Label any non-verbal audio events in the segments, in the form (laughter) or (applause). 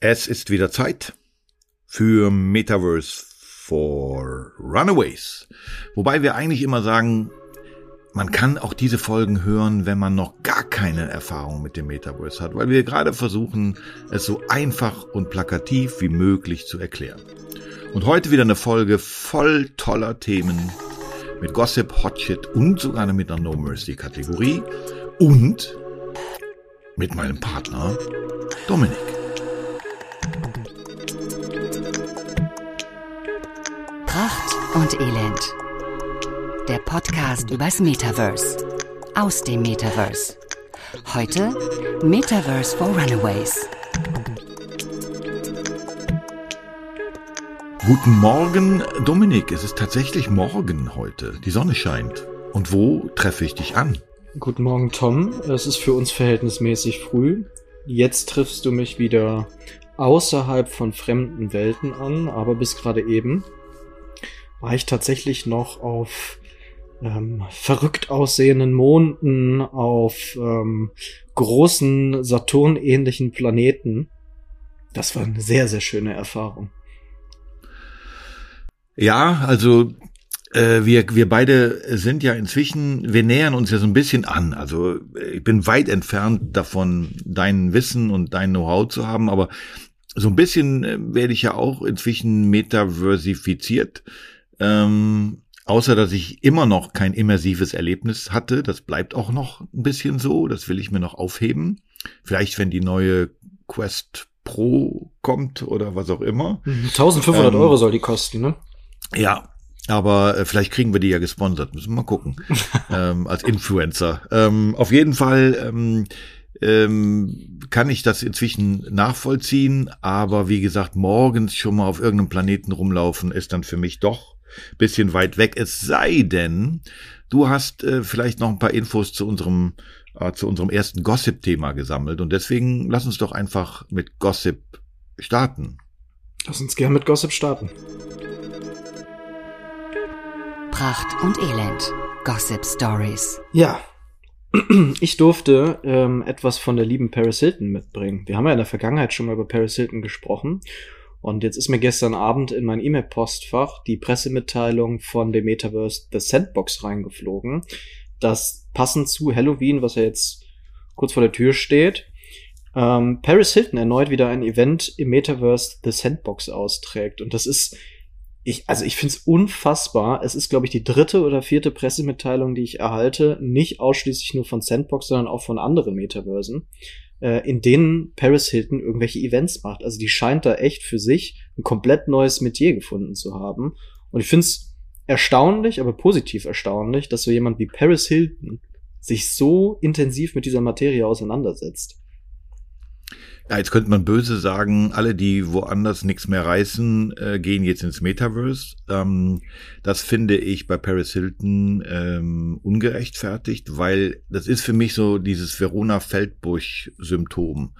Es ist wieder Zeit für Metaverse for Runaways. Wobei wir eigentlich immer sagen, man kann auch diese Folgen hören, wenn man noch gar keine Erfahrung mit dem Metaverse hat, weil wir gerade versuchen, es so einfach und plakativ wie möglich zu erklären. Und heute wieder eine Folge voll toller Themen mit Gossip, Hotshit und sogar mit einer No Mercy Kategorie und mit meinem Partner Dominik. Pracht und Elend. Der Podcast übers Metaverse. Aus dem Metaverse. Heute Metaverse for Runaways. Guten Morgen, Dominik. Es ist tatsächlich morgen heute. Die Sonne scheint. Und wo treffe ich dich an? Guten Morgen, Tom. Es ist für uns verhältnismäßig früh. Jetzt triffst du mich wieder außerhalb von fremden Welten an, aber bis gerade eben war ich tatsächlich noch auf ähm, verrückt aussehenden Monden, auf ähm, großen Saturn-ähnlichen Planeten. Das war eine sehr, sehr schöne Erfahrung. Ja, also äh, wir, wir beide sind ja inzwischen, wir nähern uns ja so ein bisschen an. Also ich bin weit entfernt davon, dein Wissen und dein Know-how zu haben, aber so ein bisschen äh, werde ich ja auch inzwischen metaversifiziert. Ähm, außer dass ich immer noch kein immersives Erlebnis hatte. Das bleibt auch noch ein bisschen so. Das will ich mir noch aufheben. Vielleicht, wenn die neue Quest Pro kommt oder was auch immer. 1500 ähm, Euro soll die kosten, ne? Ja, aber äh, vielleicht kriegen wir die ja gesponsert. Müssen wir mal gucken. (laughs) ähm, als Influencer. Ähm, auf jeden Fall ähm, ähm, kann ich das inzwischen nachvollziehen. Aber wie gesagt, morgens schon mal auf irgendeinem Planeten rumlaufen, ist dann für mich doch bisschen weit weg. Es sei denn, du hast äh, vielleicht noch ein paar Infos zu unserem äh, zu unserem ersten Gossip-Thema gesammelt und deswegen lass uns doch einfach mit Gossip starten. Lass uns gern mit Gossip starten. Pracht und Elend. Gossip Stories. Ja. (clears throat) Ich durfte ähm, etwas von der lieben Paris Hilton mitbringen. Wir haben ja in der Vergangenheit schon mal über Paris Hilton gesprochen und jetzt ist mir gestern Abend in mein E-Mail-Postfach die Pressemitteilung von dem Metaverse The Sandbox reingeflogen, das passend zu Halloween, was ja jetzt kurz vor der Tür steht, ähm, Paris Hilton erneut wieder ein Event im Metaverse The Sandbox austrägt. Und das ist, ich, also ich finde es unfassbar. Es ist, glaube ich, die dritte oder vierte Pressemitteilung, die ich erhalte, nicht ausschließlich nur von Sandbox, sondern auch von anderen Metaversen äh, in denen Paris Hilton irgendwelche Events macht. Also die scheint da echt für sich ein komplett neues Metier gefunden zu haben. Und ich finde es erstaunlich, aber positiv erstaunlich, dass so jemand wie Paris Hilton sich so intensiv mit dieser Materie auseinandersetzt. Ja, jetzt könnte man böse sagen, alle, die woanders nichts mehr reißen, äh, gehen jetzt ins Metaverse. Ähm, das finde ich bei Paris Hilton ähm, ungerechtfertigt, weil das ist für mich so dieses Verona Feldbusch-Symptom.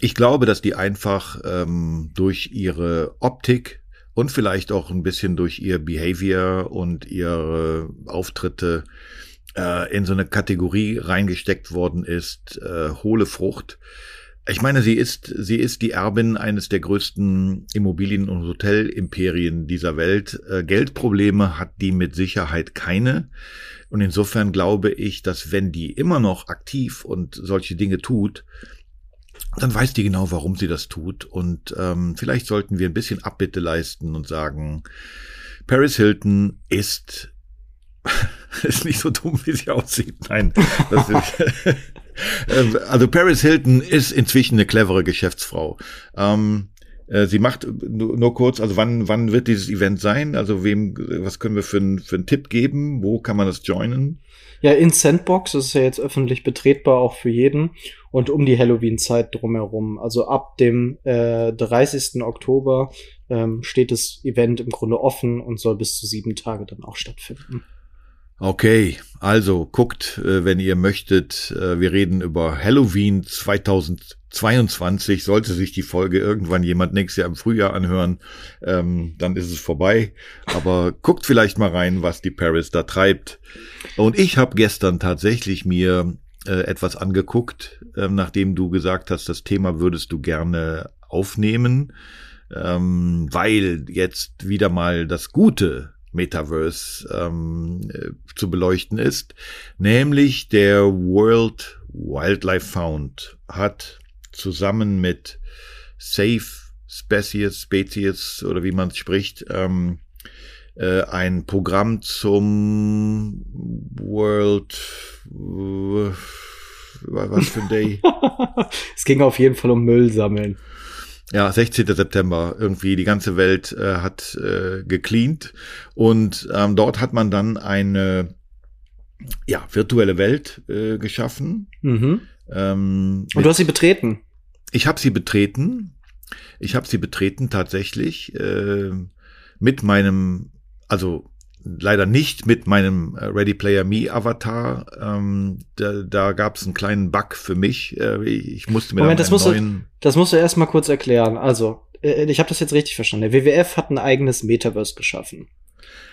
Ich glaube, dass die einfach ähm, durch ihre Optik und vielleicht auch ein bisschen durch ihr Behavior und ihre Auftritte äh, in so eine Kategorie reingesteckt worden ist, äh, hohle Frucht ich meine, sie ist, sie ist die Erbin eines der größten Immobilien- und Hotelimperien dieser Welt. Äh, Geldprobleme hat die mit Sicherheit keine. Und insofern glaube ich, dass wenn die immer noch aktiv und solche Dinge tut, dann weiß die genau, warum sie das tut. Und ähm, vielleicht sollten wir ein bisschen Abbitte leisten und sagen, Paris Hilton ist (laughs) ist nicht so dumm, wie sie aussieht. Nein. Ist, (laughs) ähm, also Paris Hilton ist inzwischen eine clevere Geschäftsfrau. Ähm, äh, sie macht nur, kurz, also wann, wann wird dieses Event sein? Also wem, was können wir für, ein, für einen Tipp geben? Wo kann man das joinen? Ja, in Sandbox ist ja jetzt öffentlich betretbar auch für jeden und um die Halloween-Zeit drumherum. Also ab dem äh, 30. Oktober ähm, steht das Event im Grunde offen und soll bis zu sieben Tage dann auch stattfinden. Okay, also guckt, äh, wenn ihr möchtet. Äh, wir reden über Halloween 2022. Sollte sich die Folge irgendwann jemand nächstes Jahr im Frühjahr anhören, ähm, dann ist es vorbei. Aber guckt vielleicht mal rein, was die Paris da treibt. Und ich habe gestern tatsächlich mir äh, etwas angeguckt, ähm, nachdem du gesagt hast, das Thema würdest du gerne aufnehmen, ähm, weil jetzt wieder mal das gute Metaverse ähm, äh, zu beleuchten ist, nämlich der World Wildlife Found hat zusammen mit Safe Species, Species oder wie man es spricht, ähm, äh, ein Programm zum World äh, was für ein Day? (laughs) es ging auf jeden Fall um Müll sammeln. Ja, 16. September. Irgendwie die ganze Welt äh, hat äh, gecleant und ähm, dort hat man dann eine ja, virtuelle Welt äh, geschaffen. Mhm. Ähm, und du hast sie betreten. Ich habe sie betreten. Ich habe sie betreten tatsächlich äh, mit meinem, also leider nicht mit meinem äh, Ready Player Me Avatar. Ähm, da da gab es einen kleinen Bug für mich. Äh, ich musste mir Moment, dann das musst, neuen du, das musst du erst mal kurz erklären. Also, äh, ich habe das jetzt richtig verstanden. Der WWF hat ein eigenes Metaverse geschaffen.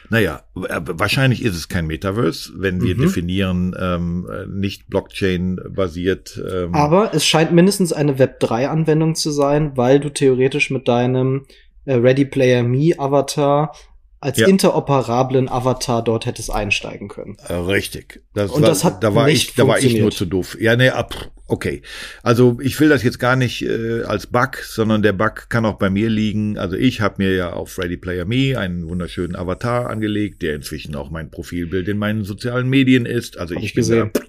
Naja, äh, wahrscheinlich ist es kein Metaverse, wenn wir Mhm. definieren, ähm, äh, nicht Blockchain-basiert. Ähm, Aber es scheint mindestens eine Web3-Anwendung zu sein, weil du theoretisch mit deinem Ready Player Me Avatar als Ja. interoperablen Avatar dort hättest einsteigen können. Äh, richtig. Das Und war, das hat da war nicht ich, da war ich nur zu doof. Ja, nee, ab, okay. Also ich will das jetzt gar nicht äh, als Bug, sondern der Bug kann auch bei mir liegen. Also ich habe mir ja auf Ready Player Me einen wunderschönen Avatar angelegt, der inzwischen auch mein Profilbild in meinen sozialen Medien ist. Also Hab ich, ich bin gesehen. da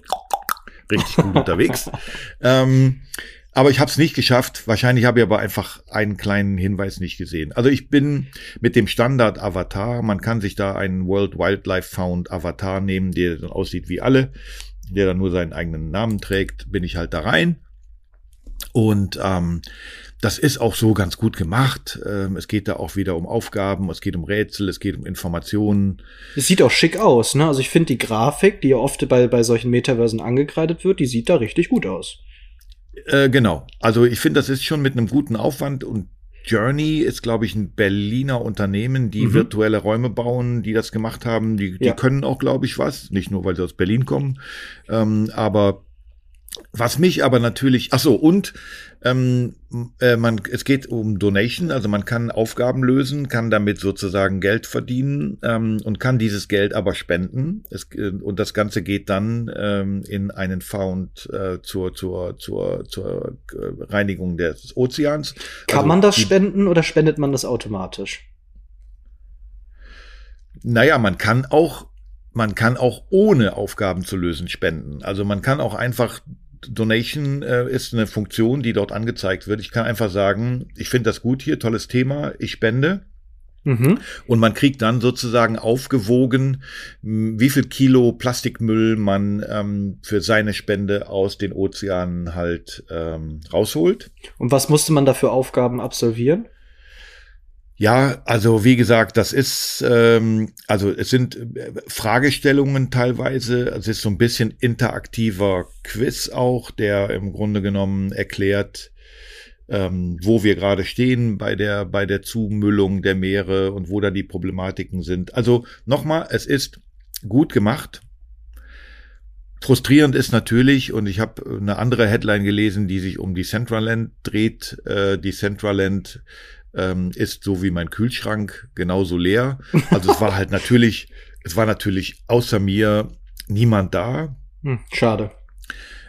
(laughs) richtig gut unterwegs. Ähm, aber ich habe es nicht geschafft. Wahrscheinlich habe ich aber einfach einen kleinen Hinweis nicht gesehen. Also ich bin mit dem Standard Avatar, man kann sich da einen World Wildlife Found Avatar nehmen, der dann aussieht wie alle, der dann nur seinen eigenen Namen trägt, bin ich halt da rein. Und ähm, das ist auch so ganz gut gemacht. Ähm, es geht da auch wieder um Aufgaben, es geht um Rätsel, es geht um Informationen. Es sieht auch schick aus, ne? Also ich finde die Grafik, die ja oft bei, bei solchen Metaversen angekreidet wird, die sieht da richtig gut aus. Äh, genau. Also ich finde, das ist schon mit einem guten Aufwand und Journey ist, glaube ich, ein Berliner Unternehmen, die Mhm. virtuelle Räume bauen, die das gemacht haben. Die, die Ja. können auch, glaube ich, was. Nicht nur, weil sie aus Berlin kommen. Ähm, aber was mich aber natürlich, ach so, und ähm, äh, man, es geht um Donation, also man kann Aufgaben lösen, kann damit sozusagen Geld verdienen ähm, und kann dieses Geld aber spenden. Es, äh, und das Ganze geht dann ähm, in einen Found äh, zur, zur, zur, zur äh, Reinigung des Ozeans. Kann Also man das spenden oder spendet man das automatisch? Naja, man kann auch, man kann auch ohne Aufgaben zu lösen spenden. Also man kann auch einfach Donation äh, ist eine Funktion, die dort angezeigt wird. Ich kann einfach sagen, ich finde das gut hier, tolles Thema, ich spende. Mhm. Und man kriegt dann sozusagen aufgewogen, wie viel Kilo Plastikmüll man ähm, für seine Spende aus den Ozeanen halt ähm, rausholt. Und was musste man da für Aufgaben absolvieren? Ja, also wie gesagt, das ist, ähm, also es sind äh, Fragestellungen teilweise, es ist so ein bisschen interaktiver Quiz auch, der im Grunde genommen erklärt, ähm, wo wir gerade stehen bei der, bei der Zumüllung der Meere und wo da die Problematiken sind. Also nochmal, es ist gut gemacht. Frustrierend ist natürlich, und ich habe eine andere Headline gelesen, die sich um die Centraland dreht. Äh, die Centraland ähm, ist so wie mein Kühlschrank genauso leer. Also es war halt natürlich, es war natürlich außer mir niemand da. Hm, schade.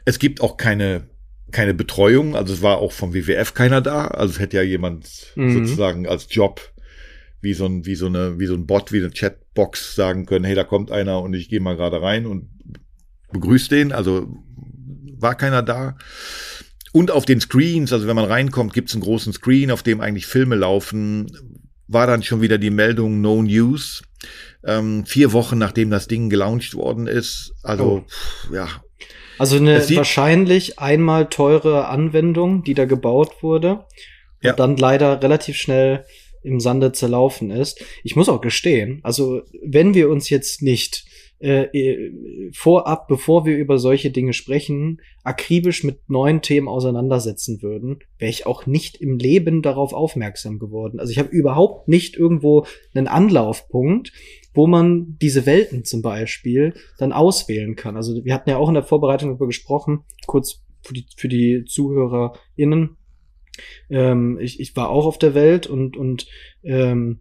Es gibt auch keine keine Betreuung, also es war auch vom WWF keiner da. Also es hätte ja jemand Mhm. sozusagen als Job wie so ein wie so eine wie so ein Bot wie eine Chatbox sagen können, hey, da kommt einer und ich gehe mal gerade rein und begrüße den. Also war keiner da. Und auf den Screens, also wenn man reinkommt, gibt es einen großen Screen, auf dem eigentlich Filme laufen. War dann schon wieder die Meldung No News. Ähm, vier Wochen nachdem das Ding gelauncht worden ist. Also, Oh. ja, Also eine wahrscheinlich einmal teure Anwendung, die da gebaut wurde und Ja. dann leider relativ schnell im Sande zerlaufen ist. Ich muss auch gestehen, also wenn wir uns jetzt nicht äh, äh, vorab, bevor wir über solche Dinge sprechen, akribisch mit neuen Themen auseinandersetzen würden, wäre ich auch nicht im Leben darauf aufmerksam geworden. Also ich habe überhaupt nicht irgendwo einen Anlaufpunkt, wo man diese Welten zum Beispiel dann auswählen kann. Also wir hatten ja auch in der Vorbereitung darüber gesprochen, kurz für die, für die ZuhörerInnen. Ähm, ich, ich war auch auf der Welt und, und ähm,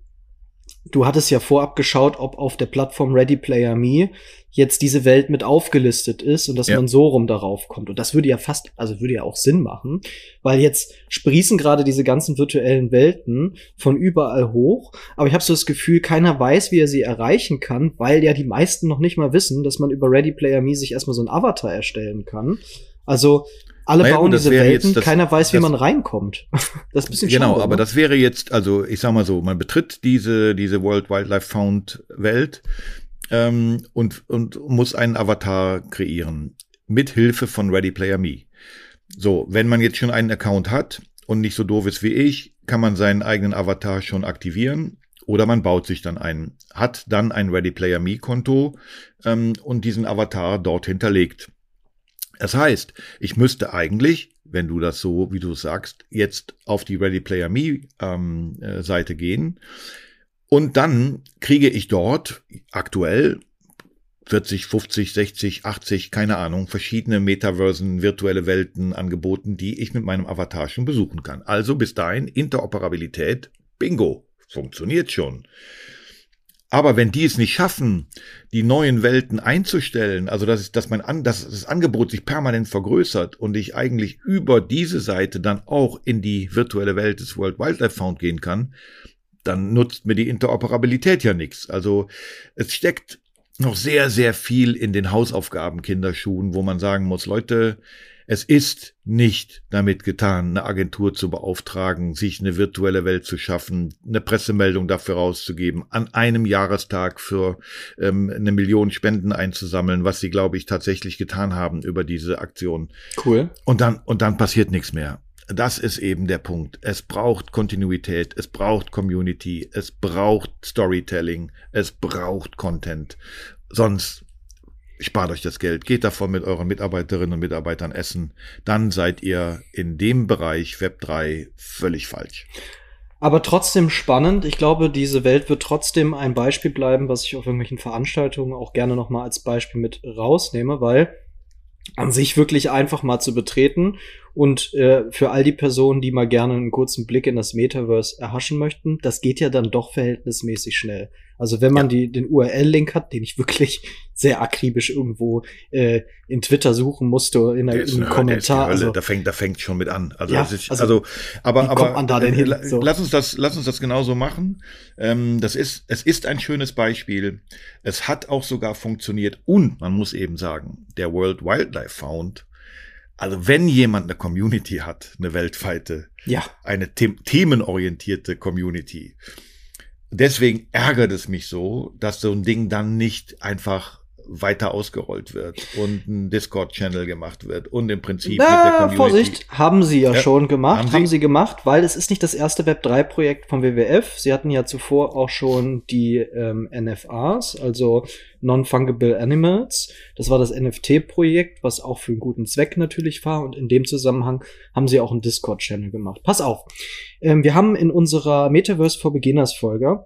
du hattest ja vorab geschaut, ob auf der Plattform Ready Player Me jetzt diese Welt mit aufgelistet ist und dass ja. man so rum darauf kommt. Und das würde ja fast, also würde ja auch Sinn machen, weil jetzt sprießen gerade diese ganzen virtuellen Welten von überall hoch. Aber ich habe so das Gefühl, keiner weiß, wie er sie erreichen kann, weil ja die meisten noch nicht mal wissen, dass man über Ready Player Me sich erstmal so ein Avatar erstellen kann. Also alle naja, bauen gut, diese Welten, das, keiner weiß, wie man reinkommt. (laughs) das ist ein bisschen Genau, schade, aber ne? das wäre jetzt, also ich sag mal so, man betritt diese, diese World Wildlife Found Welt ähm, und, und muss einen Avatar kreieren. Mit Hilfe von Ready Player Me. So, wenn man jetzt schon einen Account hat und nicht so doof ist wie ich, kann man seinen eigenen Avatar schon aktivieren oder man baut sich dann einen, hat dann ein Ready Player Me Konto ähm, und diesen Avatar dort hinterlegt. Das heißt, ich müsste eigentlich, wenn du das so, wie du sagst, jetzt auf die Ready Player Me ähm, äh, Seite gehen und dann kriege ich dort aktuell 40, 50, 60, 80, keine Ahnung, verschiedene Metaversen, virtuelle Welten angeboten, die ich mit meinem Avatar schon besuchen kann. Also bis dahin Interoperabilität, bingo, funktioniert schon. Aber wenn die es nicht schaffen, die neuen Welten einzustellen, also dass, dass, mein An, dass das Angebot sich permanent vergrößert und ich eigentlich über diese Seite dann auch in die virtuelle Welt des World Wildlife Found gehen kann, dann nutzt mir die Interoperabilität ja nichts. Also es steckt noch sehr, sehr viel in den Hausaufgaben Kinderschuhen, wo man sagen muss, Leute, es ist nicht damit getan, eine Agentur zu beauftragen, sich eine virtuelle Welt zu schaffen, eine Pressemeldung dafür rauszugeben, an einem Jahrestag für ähm, eine Million Spenden einzusammeln, was sie, glaube ich, tatsächlich getan haben über diese Aktion. Cool. Und dann, und dann passiert nichts mehr. Das ist eben der Punkt. Es braucht Kontinuität, es braucht Community, es braucht Storytelling, es braucht Content. Sonst spart euch das Geld, geht davon mit euren Mitarbeiterinnen und Mitarbeitern essen, dann seid ihr in dem Bereich Web 3 völlig falsch. Aber trotzdem spannend. Ich glaube, diese Welt wird trotzdem ein Beispiel bleiben, was ich auf irgendwelchen Veranstaltungen auch gerne nochmal als Beispiel mit rausnehme, weil an sich wirklich einfach mal zu betreten und äh, für all die Personen, die mal gerne einen kurzen Blick in das Metaverse erhaschen möchten, das geht ja dann doch verhältnismäßig schnell. Also wenn man ja. die, den URL-Link hat, den ich wirklich sehr akribisch irgendwo äh, in Twitter suchen musste, in, der, in einem Kommentar. Also, da fängt, da fängt schon mit an. Also, ja, ist, also, also, aber, aber kommt man da denn hin? Äh, so. lass uns das, lass uns das genauso machen. Ähm, das ist, es ist ein schönes Beispiel. Es hat auch sogar funktioniert und man muss eben sagen, der World Wildlife Found also wenn jemand eine Community hat, eine weltweite, ja. eine them themenorientierte Community, deswegen ärgert es mich so, dass so ein Ding dann nicht einfach weiter ausgerollt wird und ein Discord-Channel gemacht wird und im Prinzip Na, mit der Community. Vorsicht, haben sie ja, ja schon gemacht, haben sie? haben sie? gemacht, weil es ist nicht das erste Web 3-Projekt vom WWF. Sie hatten ja zuvor auch schon die ähm, NFAs, also Non-Fungible Animals. Das war das NFT-Projekt, was auch für einen guten Zweck natürlich war und in dem Zusammenhang haben sie auch einen Discord-Channel gemacht. Pass auf, ähm, wir haben in unserer Metaverse for Beginners Folge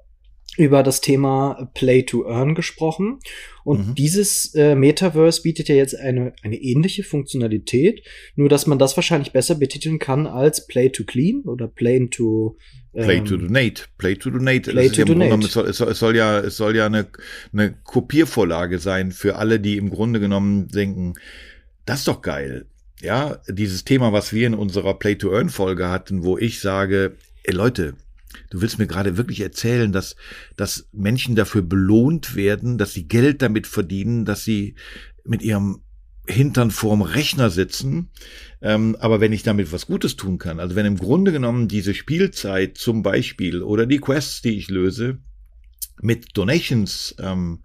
über das Thema Play to Earn gesprochen. Und mhm. dieses äh, Metaverse bietet ja jetzt eine, eine ähnliche Funktionalität, nur dass man das wahrscheinlich besser betiteln kann als Play to Clean oder Play to ähm, Play to Donate. Play to Donate. Play to donate. Es soll, es, soll, es soll ja, es soll ja eine, eine Kopiervorlage sein für alle, die im Grunde genommen denken, das ist doch geil. Ja, dieses Thema, was wir in unserer Play to Earn Folge hatten, wo ich sage, ey Leute, Du willst mir gerade wirklich erzählen, dass, dass Menschen dafür belohnt werden, dass sie Geld damit verdienen, dass sie mit ihrem Hintern vorm Rechner sitzen. Ähm, aber wenn ich damit was Gutes tun kann, also wenn im Grunde genommen diese Spielzeit zum Beispiel oder die Quests, die ich löse, mit Donations ähm,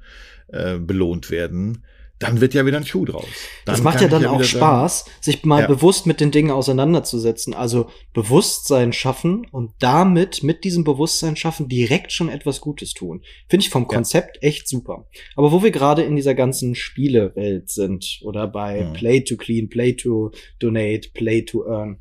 äh, belohnt werden, dann wird ja wieder ein Schuh draus. Dann das macht ja dann ja auch Spaß, sagen, sich mal ja. bewusst mit den Dingen auseinanderzusetzen. Also Bewusstsein schaffen und damit, mit diesem Bewusstsein schaffen, direkt schon etwas Gutes tun. Finde ich vom Konzept ja. echt super. Aber wo wir gerade in dieser ganzen Spielewelt sind oder bei mhm. Play to Clean, Play to Donate, Play to Earn,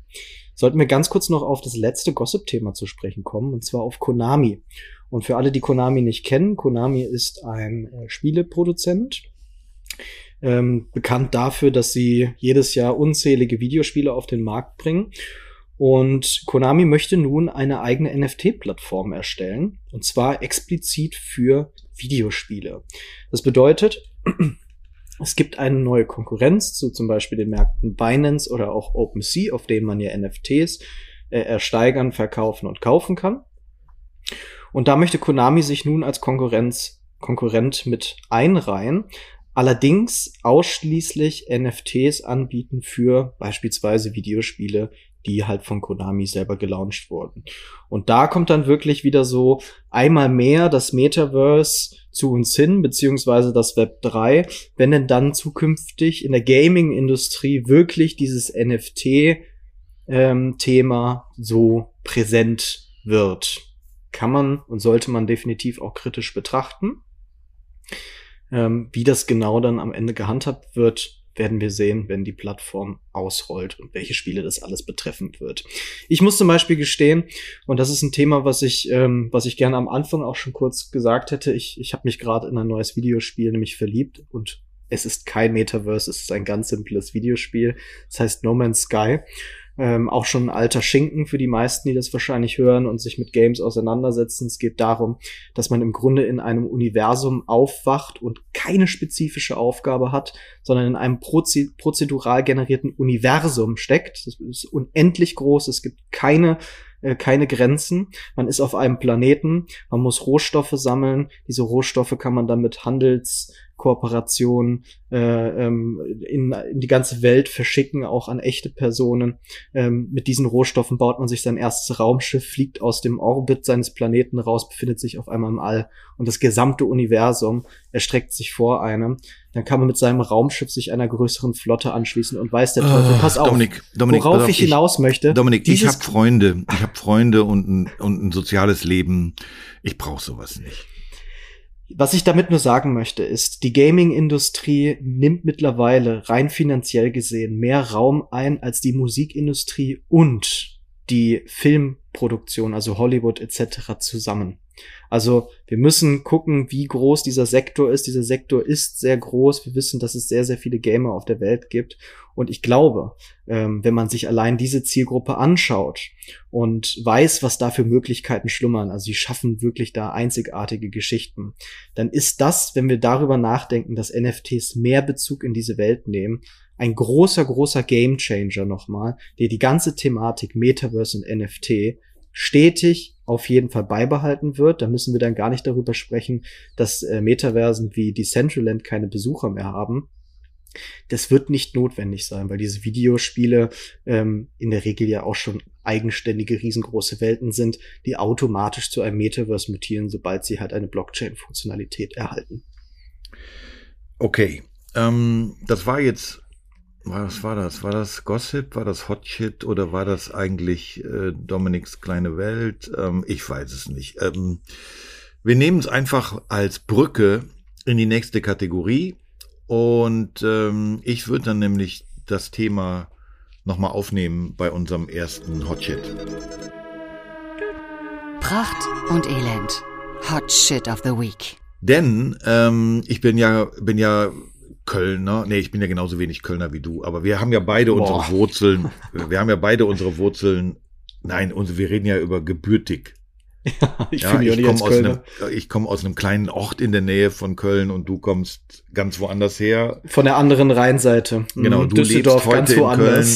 sollten wir ganz kurz noch auf das letzte Gossip-Thema zu sprechen kommen, und zwar auf Konami. Und für alle, die Konami nicht kennen, Konami ist ein äh, Spieleproduzent, ähm, bekannt dafür, dass sie jedes Jahr unzählige Videospiele auf den Markt bringen. Und Konami möchte nun eine eigene NFT-Plattform erstellen, und zwar explizit für Videospiele. Das bedeutet, (clears throat) es gibt eine neue Konkurrenz zu zum Beispiel den Märkten Binance oder auch OpenSea, auf denen man ja NFTs äh, ersteigern, verkaufen und kaufen kann. Und da möchte Konami sich nun als Konkurrenz, Konkurrent mit einreihen, allerdings ausschließlich NFTs anbieten für beispielsweise Videospiele, die halt von Konami selber gelauncht wurden. Und da kommt dann wirklich wieder so einmal mehr das Metaverse zu uns hin, beziehungsweise das Web 3, wenn denn dann zukünftig in der Gaming-Industrie wirklich dieses NFT-Thema ähm, so präsent wird. Kann man und sollte man definitiv auch kritisch betrachten. Ähm, wie das genau dann am Ende gehandhabt wird, werden wir sehen, wenn die Plattform ausrollt und welche Spiele das alles betreffen wird. Ich muss zum Beispiel gestehen, und das ist ein Thema, was ich, ähm, was ich gerne am Anfang auch schon kurz gesagt hätte, ich, ich habe mich gerade in ein neues Videospiel nämlich verliebt und es ist kein Metaverse, es ist ein ganz simples Videospiel. Das heißt No Man's Sky ähm, auch schon ein alter Schinken für die meisten, die das wahrscheinlich hören und sich mit Games auseinandersetzen. Es geht darum, dass man im Grunde in einem Universum aufwacht und keine spezifische Aufgabe hat, sondern in einem prozedural generierten Universum steckt. Das ist unendlich groß. Es gibt keine äh, keine Grenzen. Man ist auf einem Planeten, man muss Rohstoffe sammeln. Diese Rohstoffe kann man dann mit Handels Kooperation äh, ähm, in, in die ganze Welt verschicken, auch an echte Personen. Ähm, mit diesen Rohstoffen baut man sich sein erstes Raumschiff, fliegt aus dem Orbit seines Planeten raus, befindet sich auf einmal im All und das gesamte Universum erstreckt sich vor einem. Dann kann man mit seinem Raumschiff sich einer größeren Flotte anschließen und weiß der Teufel, oh, pass auf, Dominik, Dominik, worauf ich hinaus möchte. Dominik, ich habe Freunde, ich habe Freunde und ein, und ein soziales Leben. Ich brauche sowas nicht. Was ich damit nur sagen möchte, ist, die Gaming-Industrie nimmt mittlerweile rein finanziell gesehen mehr Raum ein als die Musikindustrie und die Filmproduktion, also Hollywood etc. zusammen. Also wir müssen gucken, wie groß dieser Sektor ist. Dieser Sektor ist sehr groß. Wir wissen, dass es sehr, sehr viele Gamer auf der Welt gibt. Und ich glaube, ähm, wenn man sich allein diese Zielgruppe anschaut und weiß, was da für Möglichkeiten schlummern, also sie schaffen wirklich da einzigartige Geschichten, dann ist das, wenn wir darüber nachdenken, dass NFTs mehr Bezug in diese Welt nehmen, ein großer, großer Gamechanger nochmal, der die ganze Thematik Metaverse und NFT stetig auf jeden Fall beibehalten wird. Da müssen wir dann gar nicht darüber sprechen, dass äh, Metaversen wie Decentraland keine Besucher mehr haben. Das wird nicht notwendig sein, weil diese Videospiele ähm, in der Regel ja auch schon eigenständige, riesengroße Welten sind, die automatisch zu einem Metaverse mutieren, sobald sie halt eine Blockchain-Funktionalität erhalten. Okay, ähm, das war jetzt was war das? War das Gossip? War das Hotshit? Oder war das eigentlich äh, Dominiks kleine Welt? Ähm, ich weiß es nicht. Ähm, wir nehmen es einfach als Brücke in die nächste Kategorie. Und ähm, ich würde dann nämlich das Thema nochmal aufnehmen bei unserem ersten Hotshit. Pracht und Elend. Hot Shit of the Week. Denn ähm, ich bin ja, bin ja Kölner. Nee, ich bin ja genauso wenig Kölner wie du, aber wir haben ja beide Boah. unsere Wurzeln. Wir haben ja beide unsere Wurzeln. Nein, wir reden ja über gebürtig. Ja, (laughs) ich ja, ich komme aus, einem, ich komm aus einem kleinen Ort in der Nähe von Köln und du kommst ganz woanders her. Von der anderen Rheinseite. Genau, hm, du Düsseldorf lebst heute in Köln.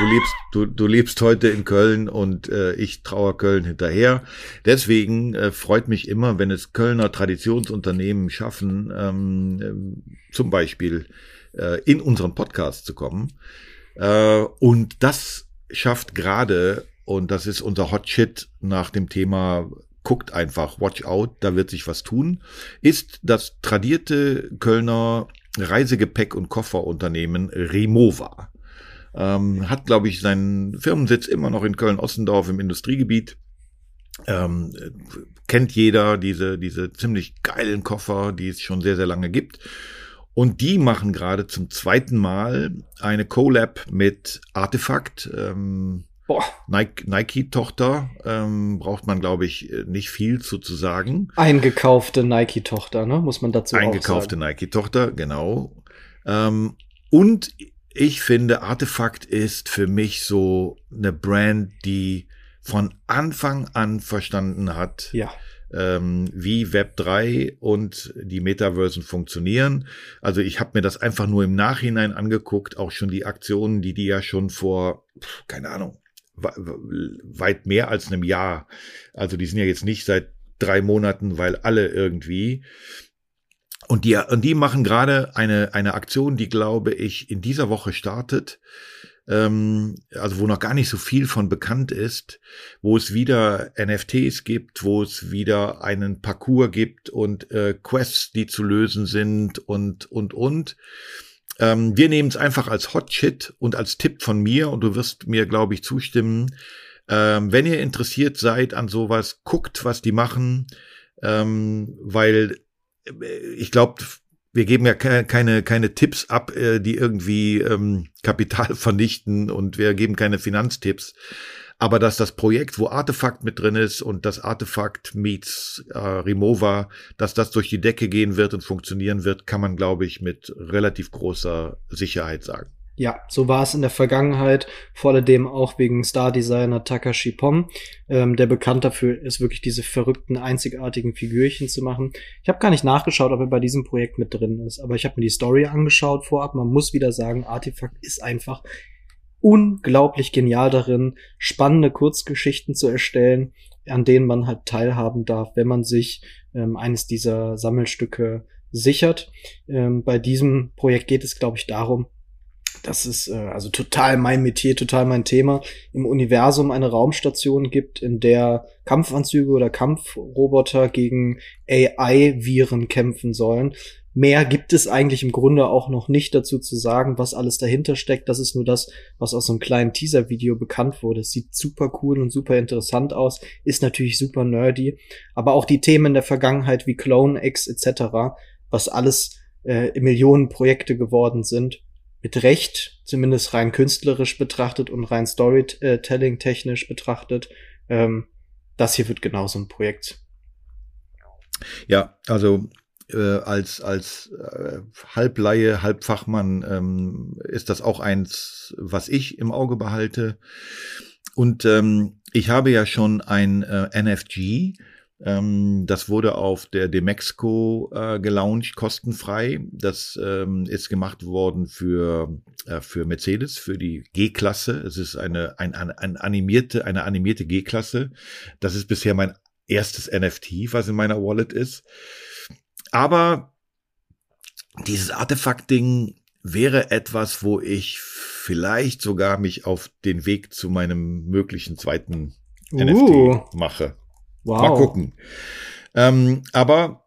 Du lebst, du, du lebst heute in Köln und äh, ich traue Köln hinterher. Deswegen äh, freut mich immer, wenn es Kölner Traditionsunternehmen schaffen, ähm, äh, zum Beispiel äh, in unseren Podcast zu kommen. Äh, und das schafft gerade und das ist unser Hot Shit nach dem Thema guckt einfach, watch out, da wird sich was tun, ist das tradierte Kölner Reisegepäck- und Kofferunternehmen Remova. Ähm, hat, glaube ich, seinen Firmensitz immer noch in Köln-Ossendorf im Industriegebiet. Ähm, kennt jeder diese, diese ziemlich geilen Koffer, die es schon sehr, sehr lange gibt. Und die machen gerade zum zweiten Mal eine Collab mit Artefakt. Ähm, Boah. Nike-Tochter ähm, braucht man, glaube ich, nicht viel zu, zu sagen. Eingekaufte Nike-Tochter, ne? Muss man dazu Eingekaufte Nike-Tochter, genau. Ähm, und ich finde, Artefakt ist für mich so eine Brand, die von Anfang an verstanden hat, Ja. ähm, wie Web 3 und die Metaversen funktionieren. Also ich habe mir das einfach nur im Nachhinein angeguckt, auch schon die Aktionen, die die ja schon vor, keine Ahnung, weit mehr als einem Jahr, also die sind ja jetzt nicht seit drei Monaten, weil alle irgendwie. Und die, und die machen gerade eine, eine Aktion, die, glaube ich, in dieser Woche startet, ähm, also wo noch gar nicht so viel von bekannt ist, wo es wieder NFTs gibt, wo es wieder einen Parcours gibt und äh, Quests, die zu lösen sind und, und, und. Ähm, wir nehmen es einfach als Hot Shit und als Tipp von mir und du wirst mir, glaube ich, zustimmen. Ähm, wenn ihr interessiert seid an sowas, guckt, was die machen, ähm, weil äh, ich glaube, wir geben ja ke- keine, keine Tipps ab, äh, die irgendwie ähm, Kapital (laughs) vernichten und wir geben keine Finanztipps. Aber dass das Projekt, wo Artefakt mit drin ist und das Artefakt meets äh, Remova, dass das durch die Decke gehen wird und funktionieren wird, kann man, glaube ich, mit relativ großer Sicherheit sagen. Ja, so war es in der Vergangenheit, vor allem auch wegen Star-Designer Takashi Pom, ähm, der bekannt dafür ist, wirklich diese verrückten, einzigartigen Figürchen zu machen. Ich habe gar nicht nachgeschaut, ob er bei diesem Projekt mit drin ist, aber ich habe mir die Story angeschaut vorab. Man muss wieder sagen, Artifact ist einfach unglaublich genial darin, spannende Kurzgeschichten zu erstellen, an denen man halt teilhaben darf, wenn man sich ähm, eines dieser Sammelstücke sichert. Ähm, bei diesem Projekt geht es, glaube ich, darum, das ist äh, also total mein Metier, total mein Thema, im Universum eine Raumstation gibt, in der Kampfanzüge oder Kampfroboter gegen AI-Viren kämpfen sollen. Mehr gibt es eigentlich im Grunde auch noch nicht dazu zu sagen, was alles dahinter steckt. Das ist nur das, was aus so einem kleinen Teaser-Video bekannt wurde. Es sieht super cool und super interessant aus, ist natürlich super nerdy, aber auch die Themen der Vergangenheit wie Clone X etc., was alles äh, Millionen Projekte geworden sind, mit Recht, zumindest rein künstlerisch betrachtet und rein Storytelling-technisch betrachtet. Ähm, das hier wird genau so ein Projekt. Ja, also äh, als als äh, Halbleihe, Halbfachmann ähm, ist das auch eins, was ich im Auge behalte. Und ähm, ich habe ja schon ein äh, NFG, ähm, das wurde auf der Demexco äh, gelauncht, kostenfrei. Das ähm, ist gemacht worden für äh, für Mercedes, für die G-Klasse. Es ist eine ein, ein, ein animierte eine animierte G-Klasse. Das ist bisher mein erstes NFT, was in meiner Wallet ist. Aber dieses Artefakt-Ding wäre etwas, wo ich vielleicht sogar mich auf den Weg zu meinem möglichen zweiten Uh. NFT mache. Wow. Mal gucken. Ähm, aber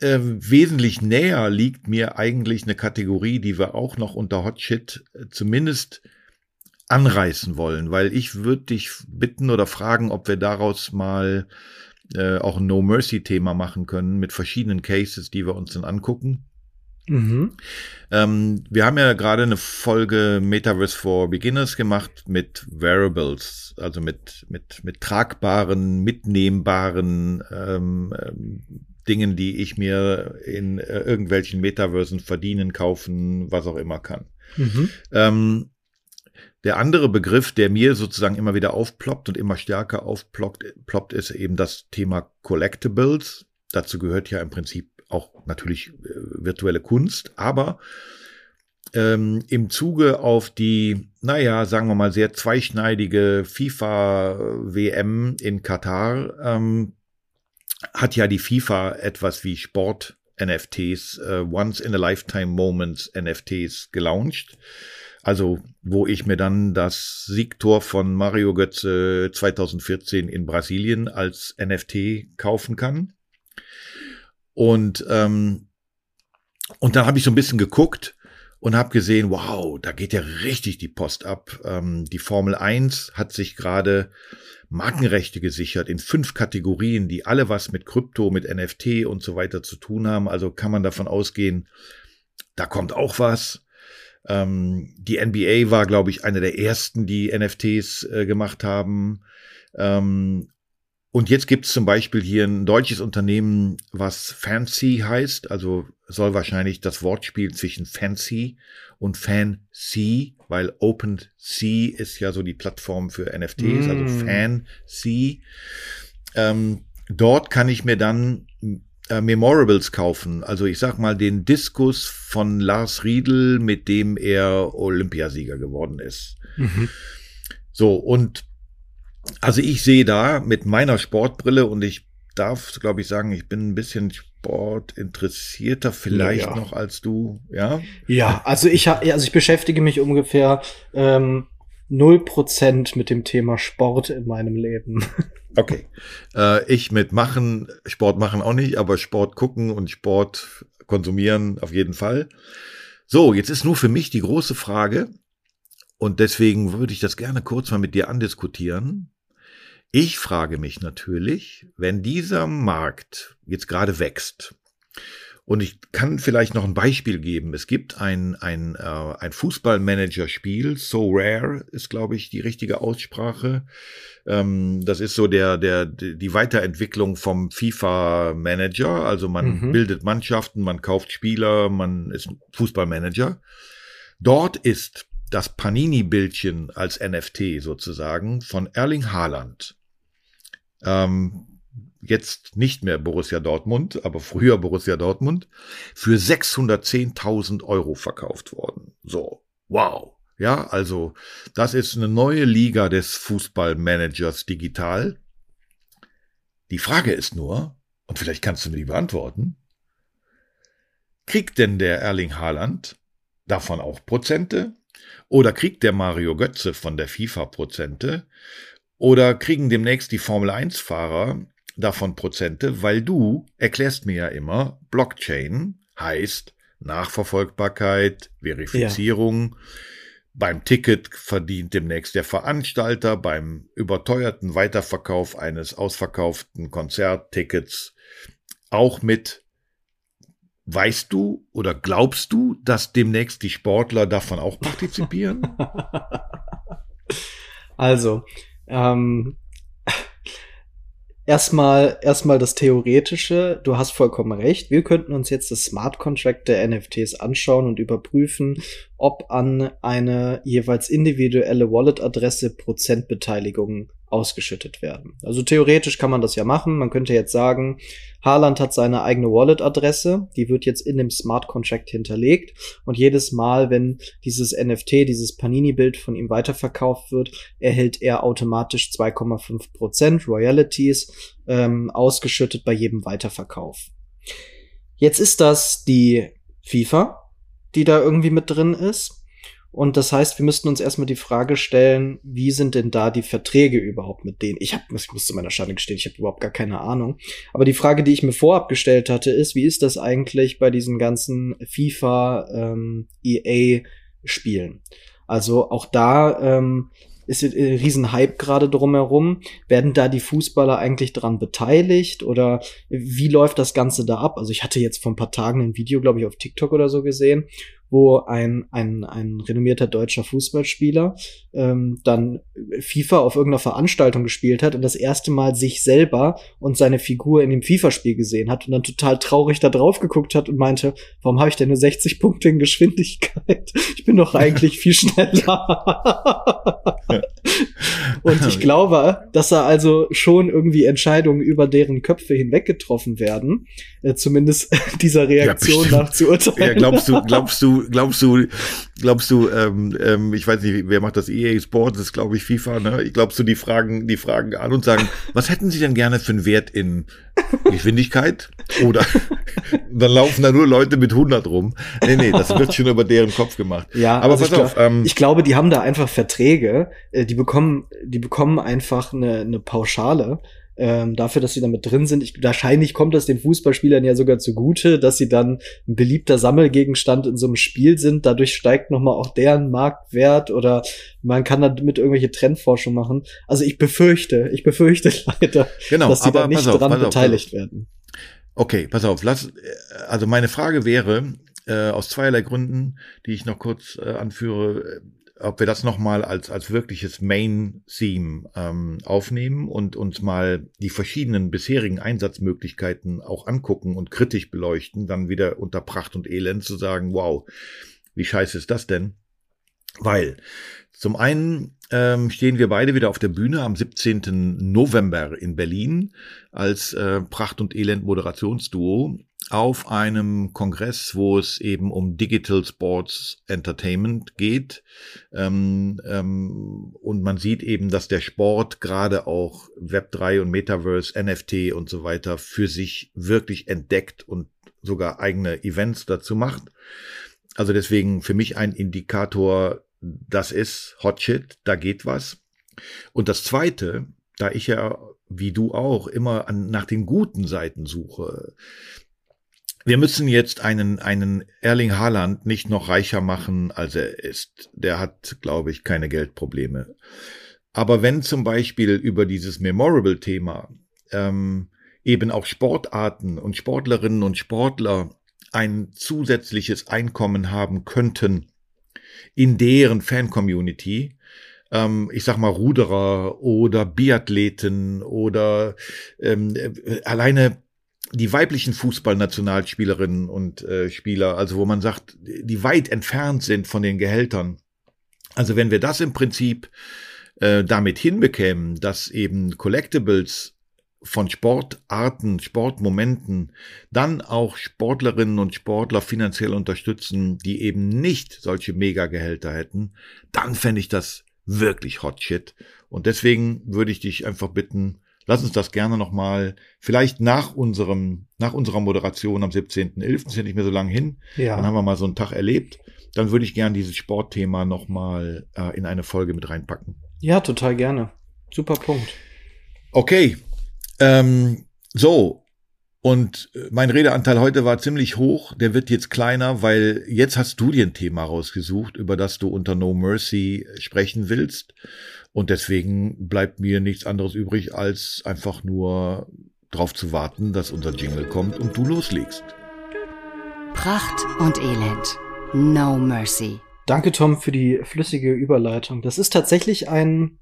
äh, wesentlich näher liegt mir eigentlich eine Kategorie, die wir auch noch unter Hot Shit äh, zumindest anreißen wollen, weil ich würde dich bitten oder fragen, ob wir daraus mal äh, auch ein No Mercy Thema machen können mit verschiedenen Cases, die wir uns dann angucken. Mhm. Ähm, wir haben ja gerade eine Folge Metaverse for Beginners gemacht mit Wearables, also mit, mit, mit tragbaren, mitnehmbaren ähm, ähm, Dingen, die ich mir in äh, irgendwelchen Metaversen verdienen, kaufen, was auch immer kann. Mhm. Der andere Begriff, der mir sozusagen immer wieder aufploppt und immer stärker aufploppt, ploppt, ist eben das Thema Collectibles. Dazu gehört ja im Prinzip auch natürlich äh, virtuelle Kunst, aber ähm, im Zuge auf die, naja, sagen wir mal, sehr zweischneidige FIFA-WM in Katar ähm, hat ja die FIFA etwas wie Sport-NFTs, äh, Once-in-a-Lifetime-Moments NFTs gelauncht. Also, wo ich mir dann das Siegtor von Mario Götze 2014 in Brasilien als NFT kaufen kann. Und, ähm, und dann habe ich so ein bisschen geguckt und habe gesehen, wow, da geht ja richtig die Post ab. Ähm, die Formel 1 hat sich gerade Markenrechte gesichert in fünf Kategorien, die alle was mit Krypto, mit NFT und so weiter zu tun haben. Also kann man davon ausgehen, da kommt auch was. Ähm, die NBA war, glaube ich, eine der ersten, die NFTs äh, gemacht haben. Ähm, Und jetzt gibt es zum Beispiel hier ein deutsches Unternehmen, was Fancy heißt, also soll wahrscheinlich das Wortspiel zwischen Fancy und Fancy, weil OpenSea ist ja so die Plattform für NFTs, mm. also Fancy. Ähm, dort kann ich mir dann äh, Memorables kaufen. Also ich sag mal den Diskus von Lars Riedel, mit dem er Olympiasieger geworden ist. Mhm. So, und also ich sehe da mit meiner Sportbrille und ich darf, glaube ich, sagen, ich bin ein bisschen sportinteressierter vielleicht ja. noch als du, ja? Ja, also ich also ich beschäftige mich ungefähr ähm, 0% mit dem Thema Sport in meinem Leben. (laughs) Okay. Äh, ich mit machen, Sport machen auch nicht, aber Sport gucken und Sport konsumieren auf jeden Fall. So, jetzt ist nur für mich die große Frage, und deswegen würde ich das gerne kurz mal mit dir andiskutieren. Ich frage mich natürlich, wenn dieser Markt jetzt gerade wächst, und ich kann vielleicht noch ein Beispiel geben. Es gibt ein, ein, äh, ein Fußballmanager-Spiel, So Rare ist, glaube ich, die richtige Aussprache. Ähm, das ist so der, der, die Weiterentwicklung vom FIFA-Manager. Also man mhm. bildet Mannschaften, man kauft Spieler, man ist Fußballmanager. Dort ist das Panini-Bildchen als NFT sozusagen von Erling Haaland. Ähm, jetzt nicht mehr Borussia Dortmund, aber früher Borussia Dortmund, für 610.000 Euro verkauft worden. So, wow. Ja, also das ist eine neue Liga des Fußballmanagers digital. Die Frage ist nur, und vielleicht kannst du mir die beantworten, kriegt denn der Erling Haaland davon auch Prozente? Oder kriegt der Mario Götze von der FIFA Prozente? Oder kriegen demnächst die Formel 1 Fahrer davon Prozente, weil du erklärst mir ja immer, Blockchain heißt Nachverfolgbarkeit, Verifizierung. Ja. Beim Ticket verdient demnächst der Veranstalter, beim überteuerten Weiterverkauf eines ausverkauften Konzerttickets auch mit Weißt du oder glaubst du, dass demnächst die Sportler davon auch (laughs) partizipieren? Also, ähm, erstmal, erstmal das Theoretische. Du hast vollkommen recht. Wir könnten uns jetzt das Smart Contract der NFTs anschauen und überprüfen, ob an eine jeweils individuelle Wallet-Adresse Prozentbeteiligung ausgeschüttet werden. Also theoretisch kann man das ja machen. Man könnte jetzt sagen, Haaland hat seine eigene Wallet-Adresse, die wird jetzt in dem Smart Contract hinterlegt und jedes Mal, wenn dieses NFT, dieses Panini-Bild von ihm weiterverkauft wird, erhält er automatisch 2,5% Royalties ähm, ausgeschüttet bei jedem Weiterverkauf. Jetzt ist das die FIFA, die da irgendwie mit drin ist. Und das heißt, wir müssten uns erstmal die Frage stellen, wie sind denn da die Verträge überhaupt mit denen? Ich, hab, ich muss zu meiner Schande gestehen, ich habe überhaupt gar keine Ahnung. Aber die Frage, die ich mir vorab gestellt hatte, ist, wie ist das eigentlich bei diesen ganzen FIFA, ähm, EA-Spielen? Also auch da ähm, ist ein riesen Hype gerade drumherum. Werden da die Fußballer eigentlich dran beteiligt oder wie läuft das Ganze da ab? Also ich hatte jetzt vor ein paar Tagen ein Video, glaube ich, auf TikTok oder so gesehen, wo ein, ein, ein renommierter deutscher Fußballspieler ähm, dann FIFA auf irgendeiner Veranstaltung gespielt hat und das erste Mal sich selber und seine Figur in dem FIFA-Spiel gesehen hat und dann total traurig da drauf geguckt hat und meinte, warum habe ich denn nur 60 Punkte in Geschwindigkeit? (laughs) Ich bin doch eigentlich viel schneller. (laughs) und ich glaube, dass da also schon irgendwie Entscheidungen über deren Köpfe hinweg getroffen werden, äh, zumindest (laughs) dieser Reaktion ja, nach zu urteilen. Ja, glaubst du, glaubst du, glaubst du, glaubst du, ähm, ähm, ich weiß nicht, wer macht das EA Sports, das ist glaube ich FIFA, ne? Glaubst du, die fragen, die fragen an und sagen, was hätten sie denn gerne für einen Wert in Geschwindigkeit? Oder (laughs) dann laufen da nur Leute mit 100 rum. Nee, nee, das wird schon über deren Kopf gemacht. Ja, aber also pass ich auf. Glaub, ähm, ich glaube, die haben da einfach Verträge, äh, die bekommen, die bekommen einfach eine, eine Pauschale ähm, dafür, dass sie damit drin sind. Ich, wahrscheinlich kommt das den Fußballspielern ja sogar zugute, dass sie dann ein beliebter Sammelgegenstand in so einem Spiel sind. Dadurch steigt nochmal auch deren Marktwert oder man kann damit irgendwelche Trendforschung machen. Also ich befürchte, ich befürchte (laughs) leider, genau, dass sie da nicht auf, dran beteiligt auf. werden. Okay, pass auf, lass, also meine Frage wäre, äh, aus zweierlei Gründen, die ich noch kurz äh, anführe, ob wir das nochmal als, als wirkliches Main-Theme ähm, aufnehmen und uns mal die verschiedenen bisherigen Einsatzmöglichkeiten auch angucken und kritisch beleuchten, dann wieder unter Pracht und Elend zu sagen, wow, wie scheiße ist das denn? Weil zum einen ähm, stehen wir beide wieder auf der Bühne am 17. November in Berlin als äh, Pracht und Elend Moderationsduo auf einem Kongress, wo es eben um Digital Sports Entertainment geht. Ähm, ähm, und man sieht eben, dass der Sport gerade auch Web3 und Metaverse, NFT und so weiter für sich wirklich entdeckt und sogar eigene Events dazu macht. Also deswegen für mich ein Indikator, das ist Hot Shit, da geht was. Und das zweite, da ich ja, wie du auch, immer an, nach den guten Seiten suche. Wir müssen jetzt einen, einen Erling Haaland nicht noch reicher machen, als er ist. Der hat, glaube ich, keine Geldprobleme. Aber wenn zum Beispiel über dieses Memorable-Thema ähm, eben auch Sportarten und Sportlerinnen und Sportler ein zusätzliches Einkommen haben könnten in deren Fan-Community, ähm, ich sag mal Ruderer oder Biathleten oder ähm, äh, alleine die weiblichen Fußballnationalspielerinnen und äh, Spieler, also wo man sagt, die weit entfernt sind von den Gehältern. Also wenn wir das im Prinzip äh, damit hinbekämen, dass eben Collectibles von Sportarten, Sportmomenten dann auch Sportlerinnen und Sportler finanziell unterstützen, die eben nicht solche Megagehälter hätten, dann fände ich das wirklich hot shit. Und deswegen würde ich dich einfach bitten, lass uns das gerne nochmal, vielleicht nach unserem, nach unserer Moderation am 17.11., ist ja nicht mehr so lange hin, ja. dann haben wir mal so einen Tag erlebt, dann würde ich gerne dieses Sportthema nochmal äh, in eine Folge mit reinpacken. Ja, total gerne. Super Punkt. Okay, ähm, so, und äh, mein Redeanteil heute war ziemlich hoch, der wird jetzt kleiner, weil jetzt hast du dir ein Thema rausgesucht, über das du unter No Mercy sprechen willst. Und deswegen bleibt mir nichts anderes übrig, als einfach nur drauf zu warten, dass unser Jingle kommt und du loslegst. Pracht und Elend. No Mercy. Danke, Tom, für die flüssige Überleitung. Das ist tatsächlich ein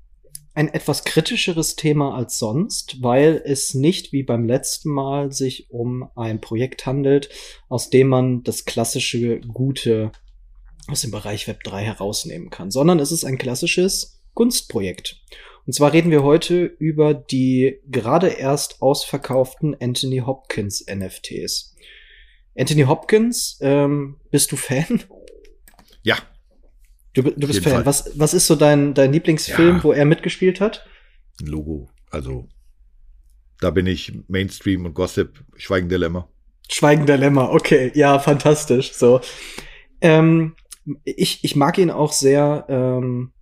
ein etwas kritischeres Thema als sonst, weil es nicht wie beim letzten Mal sich um ein Projekt handelt, aus dem man das klassische Gute aus dem Bereich Web 3 herausnehmen kann, sondern es ist ein klassisches Kunstprojekt. Und zwar reden wir heute über die gerade erst ausverkauften Anthony Hopkins NFTs. Anthony Hopkins, ähm, bist du Fan? Ja, Du, du bist Fan. Was, was ist so dein, dein Lieblingsfilm, ja. wo er mitgespielt hat? Ein Logo. Also, da bin ich Mainstream und Gossip, Schweigen der Lämmer. Schweigen der Lämmer, okay. Ja, fantastisch. So. Ähm, ich, ich mag ihn auch sehr ähm,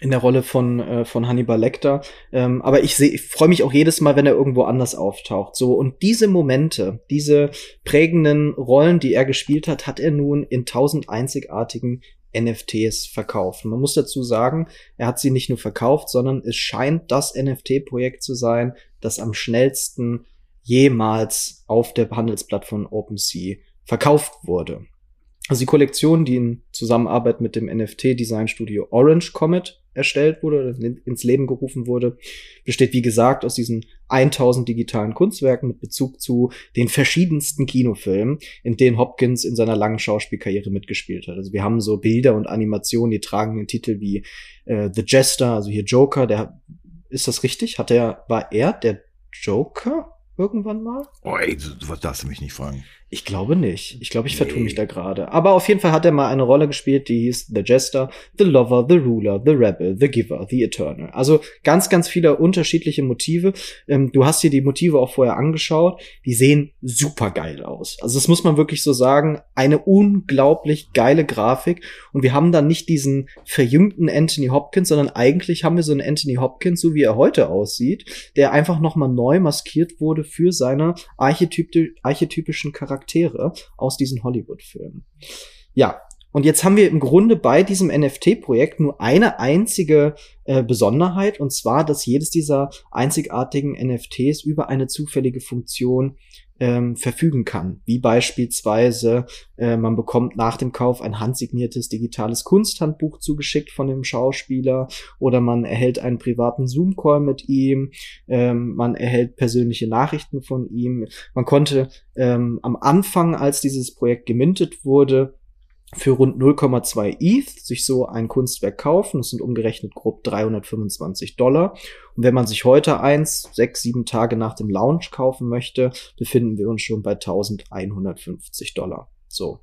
in der Rolle von, äh, von Hannibal Lecter. Ähm, aber ich, seh, ich freue mich auch jedes Mal, wenn er irgendwo anders auftaucht. So, und diese Momente, diese prägenden Rollen, die er gespielt hat, hat er nun in tausend einzigartigen NFTs verkaufen. Man muss dazu sagen, er hat sie nicht nur verkauft, sondern es scheint das NFT-Projekt zu sein, das am schnellsten jemals auf der Handelsplattform OpenSea verkauft wurde. Also die Kollektion, die in Zusammenarbeit mit dem NFT-Design-Studio Orange Comet erstellt wurde ins Leben gerufen wurde, besteht wie gesagt aus diesen 1000 digitalen Kunstwerken mit Bezug zu den verschiedensten Kinofilmen, in denen Hopkins in seiner langen Schauspielkarriere mitgespielt hat. Also wir haben so Bilder und Animationen, die tragen den Titel wie äh, The Jester, also hier Joker, der ist das richtig? Hat er war er der Joker irgendwann mal? Oh, ey, was darfst du mich nicht fragen? Ich glaube nicht. Ich glaube, ich nee. vertue mich da gerade. Aber auf jeden Fall hat er mal eine Rolle gespielt, die hieß The Jester, The Lover, The Ruler, The Rebel, The Giver, The Eternal. Also ganz, ganz viele unterschiedliche Motive. Ähm, du hast dir die Motive auch vorher angeschaut. Die sehen super geil aus. Also das muss man wirklich so sagen. Eine unglaublich geile Grafik. Und wir haben dann nicht diesen verjüngten Anthony Hopkins, sondern eigentlich haben wir so einen Anthony Hopkins, so wie er heute aussieht, der einfach nochmal neu maskiert wurde für seine archetypischen Charaktere. Charaktere aus diesen Hollywood-Filmen. Ja, und jetzt haben wir im Grunde bei diesem NFT-Projekt nur eine einzige äh, Besonderheit, und zwar, dass jedes dieser einzigartigen NFTs über eine zufällige Funktion ähm, verfügen kann. Wie beispielsweise, äh, man bekommt nach dem Kauf ein handsigniertes digitales Kunsthandbuch zugeschickt von dem Schauspieler oder man erhält einen privaten Zoom-Call mit ihm, ähm, man erhält persönliche Nachrichten von ihm. Man konnte ähm, am Anfang, als dieses Projekt gemintet wurde, für rund 0,2 ETH sich so ein Kunstwerk kaufen. Das sind umgerechnet grob 325 Dollar. Und wenn man sich heute eins, sechs, sieben Tage nach dem Launch kaufen möchte, befinden wir uns schon bei 1150 Dollar. So.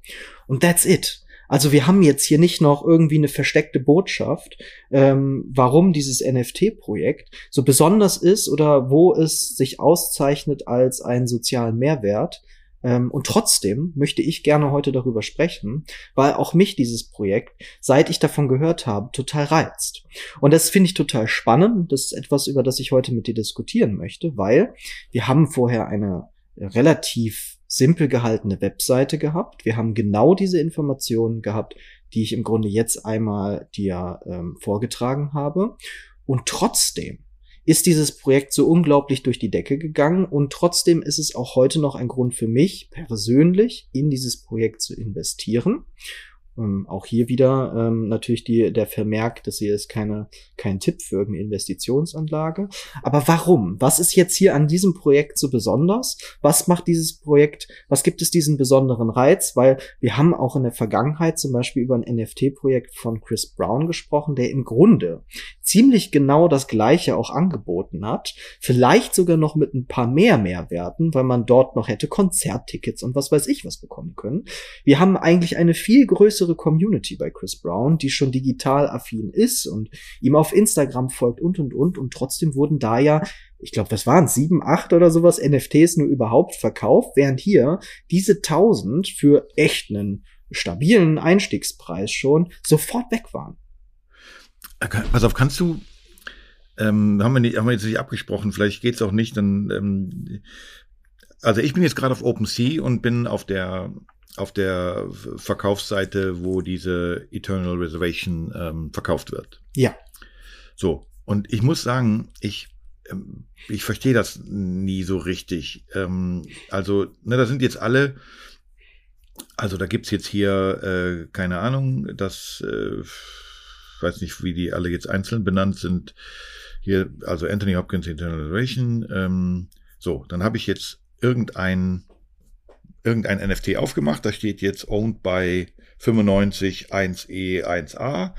Und that's it. Also wir haben jetzt hier nicht noch irgendwie eine versteckte Botschaft, ähm, warum dieses NFT-Projekt so besonders ist oder wo es sich auszeichnet als einen sozialen Mehrwert, ähm, und trotzdem möchte ich gerne heute darüber sprechen, weil auch mich dieses Projekt, seit ich davon gehört habe, total reizt. Und das finde ich total spannend. Das ist etwas, über das ich heute mit dir diskutieren möchte, weil wir haben vorher eine relativ simpel gehaltene Webseite gehabt. Wir haben genau diese Informationen gehabt, die ich im Grunde jetzt einmal dir ähm, vorgetragen habe. Und trotzdem ist dieses Projekt so unglaublich durch die Decke gegangen und trotzdem ist es auch heute noch ein Grund für mich persönlich in dieses Projekt zu investieren. Ähm, auch hier wieder ähm, natürlich die, der Vermerk, dass hier ist keine, kein Tipp für irgendeine Investitionsanlage. Aber warum? Was ist jetzt hier an diesem Projekt so besonders? Was macht dieses Projekt, was gibt es diesen besonderen Reiz? Weil wir haben auch in der Vergangenheit zum Beispiel über ein NFT-Projekt von Chris Brown gesprochen, der im Grunde ziemlich genau das gleiche auch angeboten hat. Vielleicht sogar noch mit ein paar mehr Mehrwerten, weil man dort noch hätte Konzerttickets und was weiß ich was bekommen können. Wir haben eigentlich eine viel größere größere Community bei Chris Brown, die schon digital affin ist und ihm auf Instagram folgt und und und und trotzdem wurden da ja, ich glaube, das waren sieben, acht oder sowas NFTs nur überhaupt verkauft, während hier diese tausend für echt einen stabilen Einstiegspreis schon sofort weg waren. Pass auf, kannst du ähm, haben wir nicht, haben wir jetzt nicht abgesprochen, vielleicht geht's auch nicht, dann ähm, also ich bin jetzt gerade auf OpenSea und bin auf der auf der Verkaufsseite, wo diese Eternal Reservation ähm, verkauft wird. Ja. So, und ich muss sagen, ich, ähm, ich verstehe das nie so richtig. Ähm, also, ne, da sind jetzt alle, also da gibt's jetzt hier, äh, keine Ahnung, das, äh, weiß nicht, wie die alle jetzt einzeln benannt sind. Hier, also Anthony Hopkins Eternal Reservation. Ähm, so, dann habe ich jetzt irgendein irgendein NFT aufgemacht. Da steht jetzt owned by 95 1E 1A.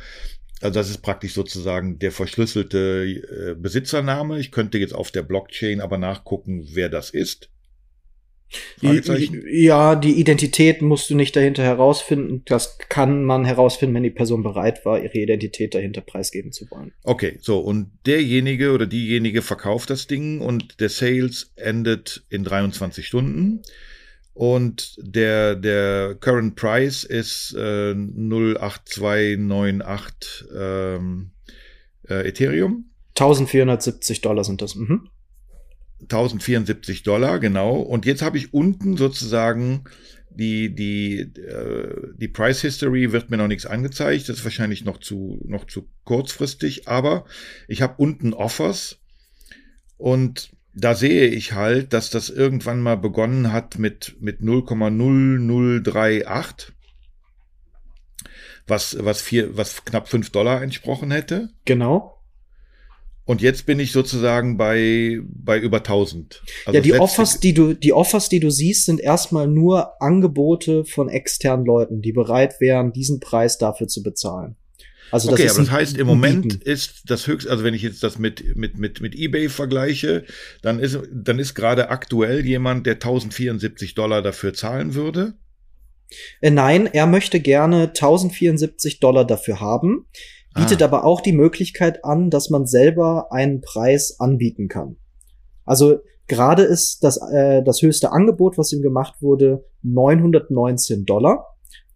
Also das ist praktisch sozusagen der verschlüsselte äh, Besitzername. Ich könnte jetzt auf der Blockchain aber nachgucken, wer das ist. Ja, die Identität musst du nicht dahinter herausfinden. Das kann man herausfinden, wenn die Person bereit war, ihre Identität dahinter preisgeben zu wollen. Okay, so und derjenige oder diejenige verkauft das Ding und der Sales endet in 23 Stunden. Und der, der Current Price ist äh, 08298 ähm, äh, Ethereum. 1470 Dollar sind das. Mhm. 1074 Dollar, genau. Und jetzt habe ich unten sozusagen die, die, äh, die Price History wird mir noch nichts angezeigt. Das ist wahrscheinlich noch zu, noch zu kurzfristig, aber ich habe unten Offers und da sehe ich halt, dass das irgendwann mal begonnen hat mit, mit 0,0038, was, was, vier, was knapp fünf Dollar entsprochen hätte. Genau. Und jetzt bin ich sozusagen bei, bei über 1000. Also ja, die Offers, die du, die Offers, die du siehst, sind erstmal nur Angebote von externen Leuten, die bereit wären, diesen Preis dafür zu bezahlen. Also das okay, aber das heißt, im Moment ist das höchst, also wenn ich jetzt das mit, mit, mit, mit eBay vergleiche, dann ist, dann ist gerade aktuell jemand, der 1074 Dollar dafür zahlen würde. Äh, nein, er möchte gerne 1074 Dollar dafür haben, bietet ah. aber auch die Möglichkeit an, dass man selber einen Preis anbieten kann. Also gerade ist das, äh, das höchste Angebot, was ihm gemacht wurde, 919 Dollar.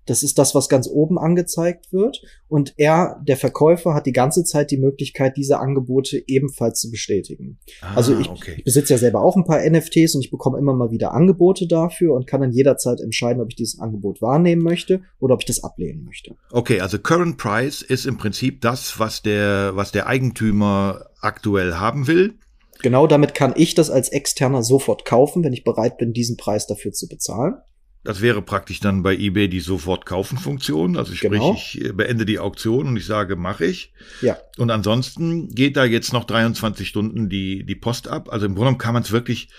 Das ist das, was ganz oben angezeigt wird. Und er, der Verkäufer, hat die ganze Zeit die Möglichkeit, diese Angebote ebenfalls zu bestätigen. Ah, also ich, okay. ich besitze ja selber auch ein paar NFTs und ich bekomme immer mal wieder Angebote dafür und kann dann jederzeit entscheiden, ob ich dieses Angebot wahrnehmen möchte oder ob ich das ablehnen möchte. Okay, also Current Price ist im Prinzip das, was der, was der Eigentümer aktuell haben will. Genau damit kann ich das als Externer sofort kaufen, wenn ich bereit bin, diesen Preis dafür zu bezahlen. Das wäre praktisch dann bei eBay die sofort kaufen Funktion. Also sprich, genau. ich äh, beende die Auktion und ich sage, mache ich. Ja. Und ansonsten geht da jetzt noch 23 Stunden die, die Post ab. Also im Grunde kann man es wirklich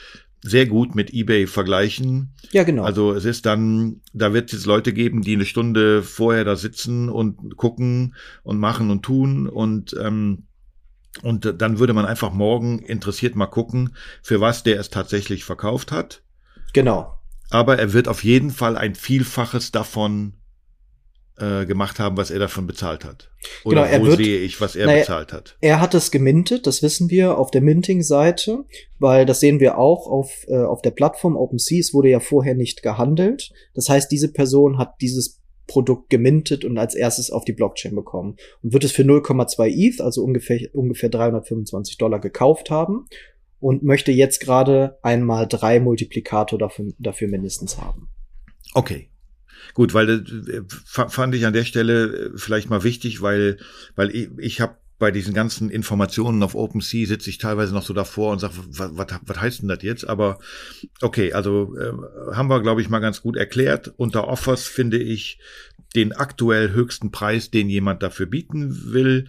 sehr gut mit eBay vergleichen. Ja, genau. Also es ist dann, da wird es jetzt Leute geben, die eine Stunde vorher da sitzen und gucken und machen und tun und ähm, und dann würde man einfach morgen interessiert mal gucken, für was der es tatsächlich verkauft hat. Genau. Aber er wird auf jeden Fall ein Vielfaches davon äh, gemacht haben, was er davon bezahlt hat. Oder genau, wo wird, sehe ich, was er naja, bezahlt hat? Er hat es gemintet, das wissen wir auf der Minting-Seite, weil das sehen wir auch auf, äh, auf der Plattform OpenSea. Es wurde ja vorher nicht gehandelt. Das heißt, diese Person hat dieses Produkt gemintet und als erstes auf die Blockchain bekommen und wird es für 0,2 ETH, also ungefähr, ungefähr 325 Dollar gekauft haben und möchte jetzt gerade einmal drei Multiplikator dafür, dafür mindestens haben. Okay. Gut, weil äh, fand ich an der Stelle äh, vielleicht mal wichtig, weil weil ich, ich habe bei diesen ganzen Informationen auf OpenSea sitze ich teilweise noch so davor und sage, was heißt denn das jetzt? Aber okay, also äh, haben wir, glaube ich, mal ganz gut erklärt. Unter Offers finde ich den aktuell höchsten Preis, den jemand dafür bieten will.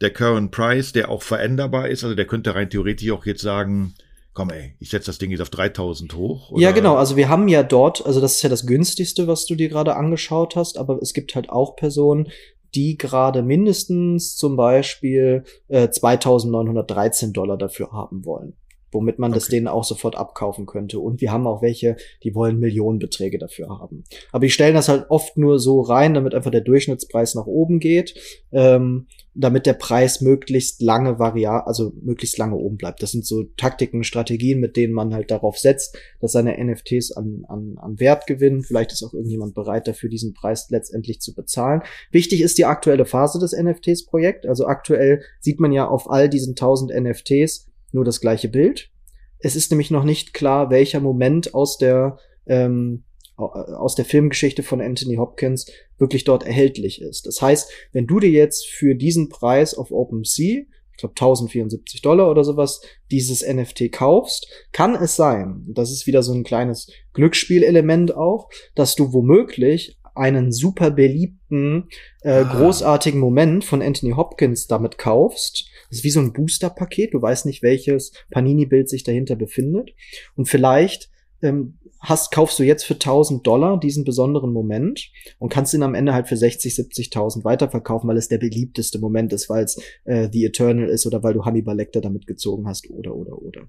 Der Current Price, der auch veränderbar ist. Also der könnte rein theoretisch auch jetzt sagen, komm ey, ich setze das Ding jetzt auf 3000 hoch. Oder? Ja, genau. Also wir haben ja dort, also das ist ja das günstigste, was du dir gerade angeschaut hast, aber es gibt halt auch Personen, die gerade mindestens zum Beispiel äh, 2913 Dollar dafür haben wollen womit man okay. das denen auch sofort abkaufen könnte. Und wir haben auch welche, die wollen Millionenbeträge dafür haben. Aber die stellen das halt oft nur so rein, damit einfach der Durchschnittspreis nach oben geht, ähm, damit der Preis möglichst lange variabel, also möglichst lange oben bleibt. Das sind so Taktiken, Strategien, mit denen man halt darauf setzt, dass seine NFTs an, an, an Wert gewinnen. Vielleicht ist auch irgendjemand bereit dafür, diesen Preis letztendlich zu bezahlen. Wichtig ist die aktuelle Phase des NFTs-Projekt. Also aktuell sieht man ja auf all diesen 1000 NFTs nur das gleiche Bild. Es ist nämlich noch nicht klar, welcher Moment aus der ähm, aus der Filmgeschichte von Anthony Hopkins wirklich dort erhältlich ist. Das heißt, wenn du dir jetzt für diesen Preis auf OpenSea, ich glaube 1074 Dollar oder sowas, dieses NFT kaufst, kann es sein, das ist wieder so ein kleines Glücksspielelement auch, dass du womöglich einen super beliebten, äh, ah. großartigen Moment von Anthony Hopkins damit kaufst das ist wie so ein Booster-Paket. Du weißt nicht, welches Panini-Bild sich dahinter befindet. Und vielleicht ähm, hast, kaufst du jetzt für 1000 Dollar diesen besonderen Moment und kannst ihn am Ende halt für 60, 70.000 weiterverkaufen, weil es der beliebteste Moment ist, weil es äh, The Eternal ist oder weil du Hannibal Lecter damit gezogen hast oder, oder, oder.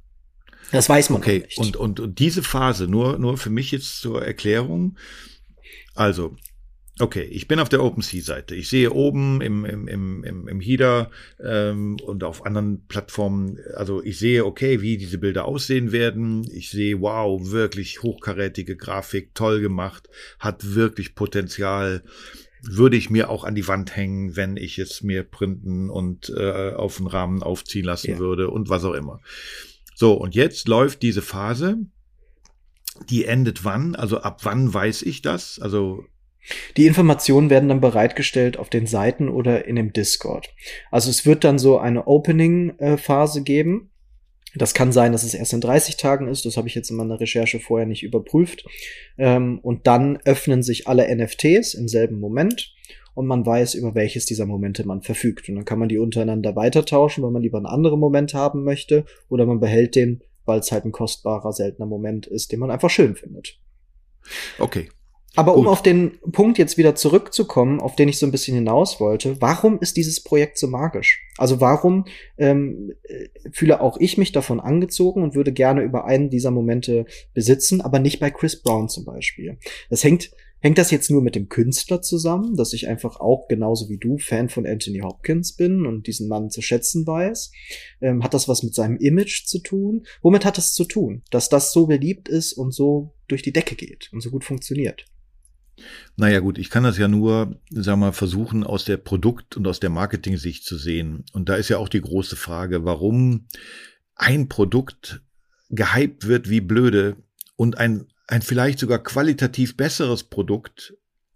Das weiß man okay. nicht. Und, und, und diese Phase, nur, nur für mich jetzt zur Erklärung. Also, Okay, ich bin auf der OpenSea-Seite. Ich sehe oben im, im, im, im, im Header ähm, und auf anderen Plattformen, also ich sehe, okay, wie diese Bilder aussehen werden. Ich sehe, wow, wirklich hochkarätige Grafik, toll gemacht, hat wirklich Potenzial. Würde ich mir auch an die Wand hängen, wenn ich es mir printen und äh, auf den Rahmen aufziehen lassen ja. würde und was auch immer. So, und jetzt läuft diese Phase. Die endet wann? Also ab wann weiß ich das? Also die Informationen werden dann bereitgestellt auf den Seiten oder in dem Discord. Also es wird dann so eine Opening-Phase geben. Das kann sein, dass es erst in 30 Tagen ist. Das habe ich jetzt in meiner Recherche vorher nicht überprüft. Ähm, und dann öffnen sich alle NFTs im selben Moment und man weiß, über welches dieser Momente man verfügt. Und dann kann man die untereinander weitertauschen, wenn man lieber einen anderen Moment haben möchte, oder man behält den, weil es halt ein kostbarer, seltener Moment ist, den man einfach schön findet. Okay. Aber Gut. um auf den Punkt jetzt wieder zurückzukommen, auf den ich so ein bisschen hinaus wollte, warum ist dieses Projekt so magisch? Also warum ähm, äh, fühle auch ich mich davon angezogen und würde gerne über einen dieser Momente besitzen, aber nicht bei Chris Brown zum Beispiel. Das hängt Hängt das jetzt nur mit dem Künstler zusammen, dass ich einfach auch genauso wie du Fan von Anthony Hopkins bin und diesen Mann zu schätzen weiß? Ähm, hat das was mit seinem Image zu tun? Womit hat es zu tun, dass das so beliebt ist und so durch die Decke geht und so gut funktioniert? Naja gut, ich kann das ja nur, wir mal, versuchen aus der Produkt- und aus der Marketing-Sicht zu sehen. Und da ist ja auch die große Frage, warum ein Produkt gehypt wird wie blöde und ein, ein vielleicht sogar qualitativ besseres Produkt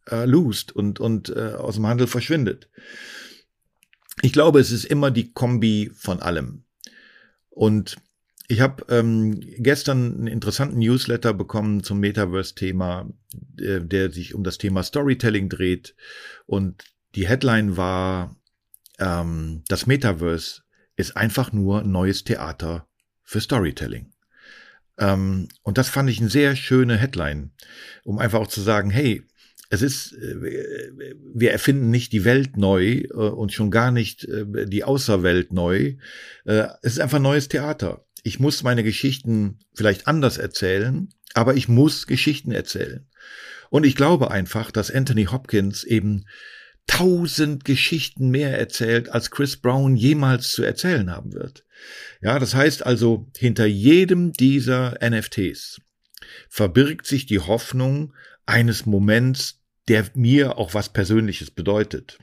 äh, lost und, und äh, aus dem Handel verschwindet. Ich glaube, es ist immer die Kombi von allem. Und Ich habe ähm, gestern einen interessanten Newsletter bekommen zum Metaverse-Thema, äh, der sich um das Thema Storytelling dreht. Und die Headline war, ähm, das Metaverse ist einfach nur neues Theater für Storytelling. Ähm, und das fand ich eine sehr schöne Headline, um einfach auch zu sagen, hey, es ist, äh, wir erfinden nicht die Welt neu äh, und schon gar nicht äh, die Außerwelt neu. Es ist einfach neues Theater ich muss meine Geschichten vielleicht anders erzählen, aber ich muss Geschichten erzählen. Und ich glaube einfach, dass Anthony Hopkins eben tausend Geschichten mehr erzählt, als Chris Brown jemals zu erzählen haben wird. Ja, das heißt also, hinter jedem dieser NFTs verbirgt sich die Hoffnung eines Moments, der mir auch was Persönliches bedeutet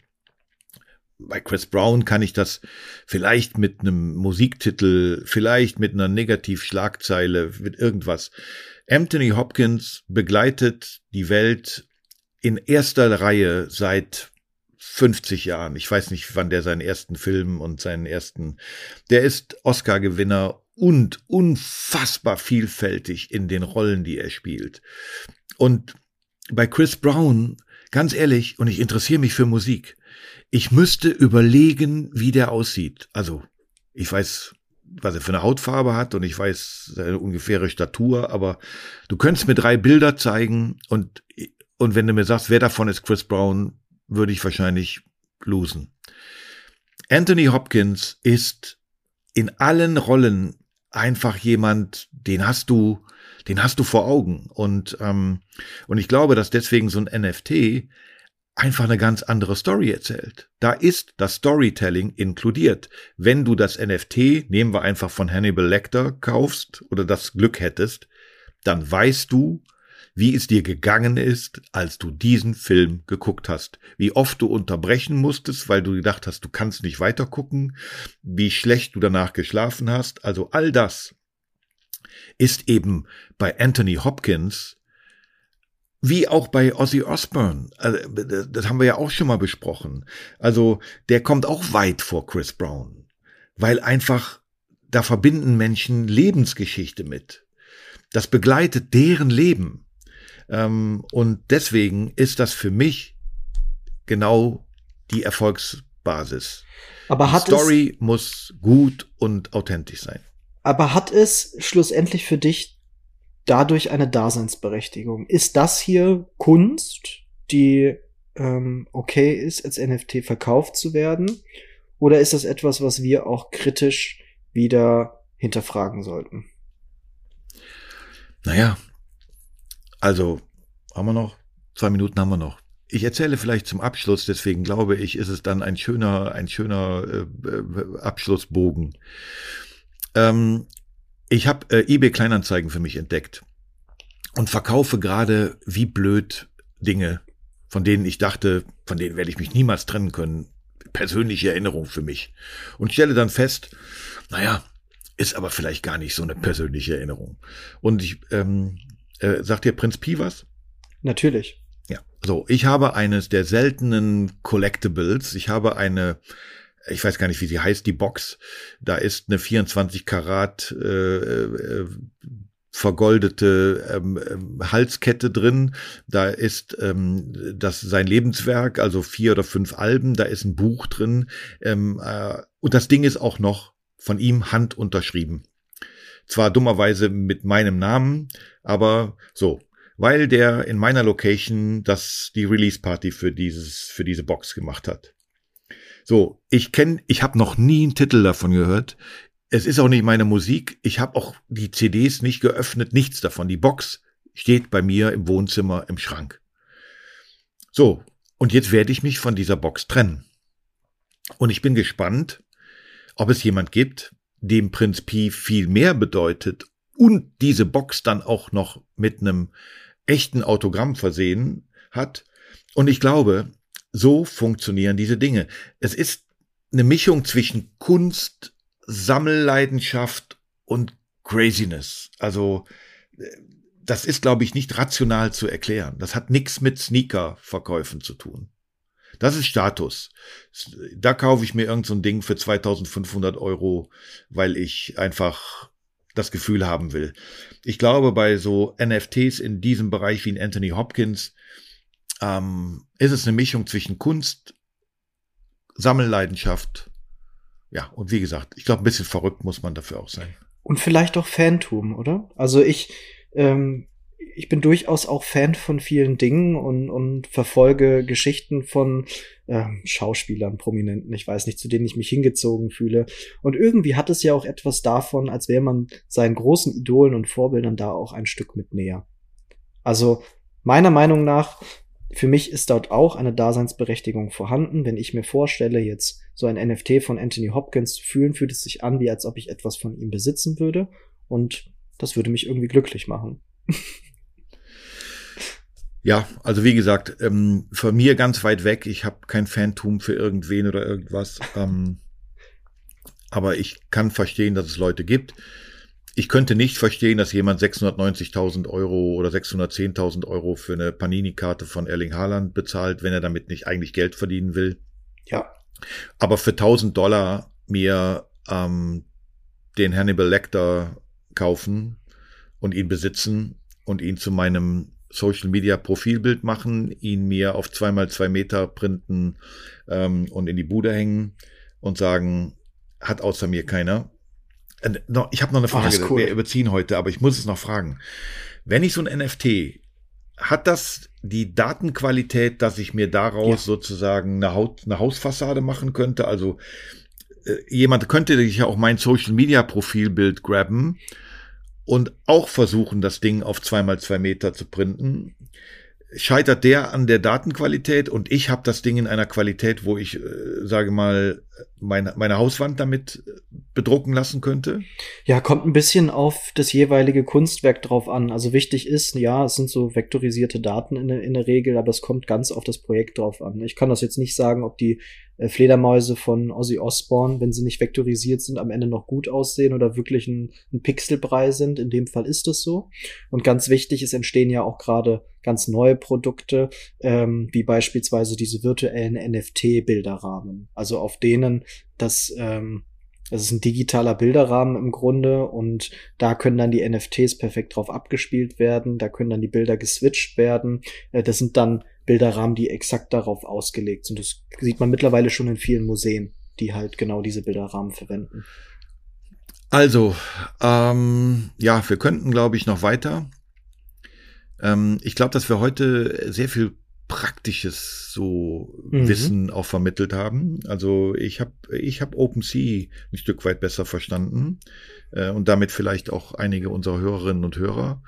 bei Chris Brown kann ich das vielleicht mit einem Musiktitel, vielleicht mit einer Negativschlagzeile, mit irgendwas. Anthony Hopkins begleitet die Welt in erster Reihe seit 50 Jahren. Ich weiß nicht, wann der seinen ersten Film und seinen ersten, der ist Oscar-Gewinner und unfassbar vielfältig in den Rollen, die er spielt. Und bei Chris Brown, ganz ehrlich, und ich interessiere mich für Musik, ich müsste überlegen, wie der aussieht. Also, ich weiß, was er für eine Hautfarbe hat und ich weiß seine ungefähre Statur, aber du könntest mir drei Bilder zeigen und, und wenn du mir sagst, wer davon ist Chris Brown, würde ich wahrscheinlich losen. Anthony Hopkins ist in allen Rollen einfach jemand, den hast du, den hast du vor Augen. Und, ähm, und ich glaube, dass deswegen so ein NFT einfach eine ganz andere Story erzählt. Da ist das Storytelling inkludiert. Wenn du das NFT, nehmen wir einfach von Hannibal Lecter, kaufst oder das Glück hättest, dann weißt du, wie es dir gegangen ist, als du diesen Film geguckt hast. Wie oft du unterbrechen musstest, weil du gedacht hast, du kannst nicht weiter gucken, wie schlecht du danach geschlafen hast. Also all das ist eben bei Anthony Hopkins wie auch bei Ozzy Osbourne. Also, das haben wir ja auch schon mal besprochen. Also der kommt auch weit vor Chris Brown, weil einfach da verbinden Menschen Lebensgeschichte mit. Das begleitet deren Leben. Ähm, und deswegen ist das für mich genau die Erfolgsbasis. Aber die hat Story muss gut und authentisch sein. Aber hat es schlussendlich für dich dadurch eine Daseinsberechtigung. Ist das hier Kunst, die ähm, okay ist, als NFT verkauft zu werden? Oder ist das etwas, was wir auch kritisch wieder hinterfragen sollten? Naja, also haben wir noch, zwei Minuten haben wir noch. Ich erzähle vielleicht zum Abschluss, deswegen glaube ich, ist es dann ein schöner, ein schöner äh, äh Abschlussbogen. Ähm, ich habe äh, eBay Kleinanzeigen für mich entdeckt und verkaufe gerade wie blöd Dinge, von denen ich dachte, von denen werde ich mich niemals trennen können. Persönliche Erinnerung für mich. Und stelle dann fest, naja, ist aber vielleicht gar nicht so eine persönliche Erinnerung. Und ich, ähm, äh, sagt dir Prinz Pi was? Natürlich. Ja, so, ich habe eines der seltenen Collectibles. Ich habe eine ich weiß gar nicht, wie sie heißt, die Box. Da ist eine 24 Karat äh, äh, vergoldete ähm, ähm, Halskette drin. Da ist ähm, das sein Lebenswerk, also vier oder fünf Alben. Da ist ein Buch drin. Ähm, äh, und das Ding ist auch noch von ihm Hand unterschrieben. Zwar dummerweise mit meinem Namen, aber so, weil der in meiner Location das die Release Party für dieses für diese Box gemacht hat. So, ich kenne, ich habe noch nie einen Titel davon gehört. Es ist auch nicht meine Musik. Ich habe auch die CDs nicht geöffnet, nichts davon. Die Box steht bei mir im Wohnzimmer im Schrank. So, und jetzt werde ich mich von dieser Box trennen. Und ich bin gespannt, ob es jemand gibt, dem Prinz Pi viel mehr bedeutet und diese Box dann auch noch mit einem echten Autogramm versehen hat. Und ich glaube, so funktionieren diese Dinge. Es ist eine Mischung zwischen Kunst, Sammelleidenschaft und Craziness. Also das ist, glaube ich, nicht rational zu erklären. Das hat nichts mit Sneaker-Verkäufen zu tun. Das ist Status. Da kaufe ich mir irgendein so Ding für 2500 Euro, weil ich einfach das Gefühl haben will. Ich glaube, bei so NFTs in diesem Bereich wie in Anthony Hopkins ähm, ist es eine Mischung zwischen Kunst, Sammelleidenschaft, ja, und wie gesagt, ich glaube, ein bisschen verrückt muss man dafür auch sein. Und vielleicht auch Fantum, oder? Also ich, ähm, ich bin durchaus auch Fan von vielen Dingen und, und verfolge Geschichten von äh, Schauspielern, Prominenten, ich weiß nicht, zu denen ich mich hingezogen fühle. Und irgendwie hat es ja auch etwas davon, als wäre man seinen großen Idolen und Vorbildern da auch ein Stück mit näher. Also meiner Meinung nach, für mich ist dort auch eine Daseinsberechtigung vorhanden. Wenn ich mir vorstelle, jetzt so ein NFT von Anthony Hopkins zu fühlen, fühlt es sich an, wie als ob ich etwas von ihm besitzen würde. Und das würde mich irgendwie glücklich machen. Ja, also wie gesagt, ähm, von mir ganz weit weg. Ich habe kein Phantom für irgendwen oder irgendwas. Ähm, aber ich kann verstehen, dass es Leute gibt. Ich könnte nicht verstehen, dass jemand 690.000 Euro oder 610.000 Euro für eine Panini-Karte von Erling Haaland bezahlt, wenn er damit nicht eigentlich Geld verdienen will. Ja. Aber für 1000 Dollar mir ähm, den Hannibal Lecter kaufen und ihn besitzen und ihn zu meinem Social Media Profilbild machen, ihn mir auf zweimal zwei Meter printen ähm, und in die Bude hängen und sagen, hat außer mir keiner. Äh, ich habe noch eine ah, Frage, oh, cool. wir überziehen heute, aber ich muss es noch fragen. Wenn ich so ein NFT, hat das die Datenqualität, dass ich mir daraus ja. sozusagen eine, Haut, eine Hausfassade machen könnte? Also äh, jemand könnte sich ja auch mein Social Media Profilbild grabben und auch versuchen, das Ding auf zweimal zwei Meter zu printen, scheitert der an der Datenqualität und ich habe das Ding in einer Qualität, wo ich, äh, sage mal, meine, meine Hauswand damit bedrucken lassen könnte? Ja, kommt ein bisschen auf das jeweilige Kunstwerk drauf an. Also wichtig ist, ja, es sind so vektorisierte Daten in der, in der Regel, aber es kommt ganz auf das Projekt drauf an. Ich kann das jetzt nicht sagen, ob die äh, Fledermäuse von Ozzy Osbourne, wenn sie nicht vektorisiert sind, am Ende noch gut aussehen oder wirklich ein, ein Pixelbrei sind. In dem Fall ist es so. Und ganz wichtig, es entstehen ja auch gerade ganz neue Produkte, ähm, wie beispielsweise diese virtuellen NFT-Bilderrahmen. Also auf denen das ähm, das ist ein digitaler Bilderrahmen im Grunde und da können dann die NFTs perfekt drauf abgespielt werden, da können dann die Bilder geswitcht werden. Äh, das sind dann Bilderrahmen, die exakt darauf ausgelegt sind. Das sieht man mittlerweile schon in vielen Museen, die halt genau diese Bilderrahmen verwenden. Also, ähm, ja, wir könnten, glaube ich, noch weiter. Ähm, ich glaube, dass wir heute sehr viel praktisches so mhm. Wissen auch vermittelt haben. Also ich habe ich hab OpenSea ein Stück weit besser verstanden äh, und damit vielleicht auch einige unserer Hörerinnen und Hörer.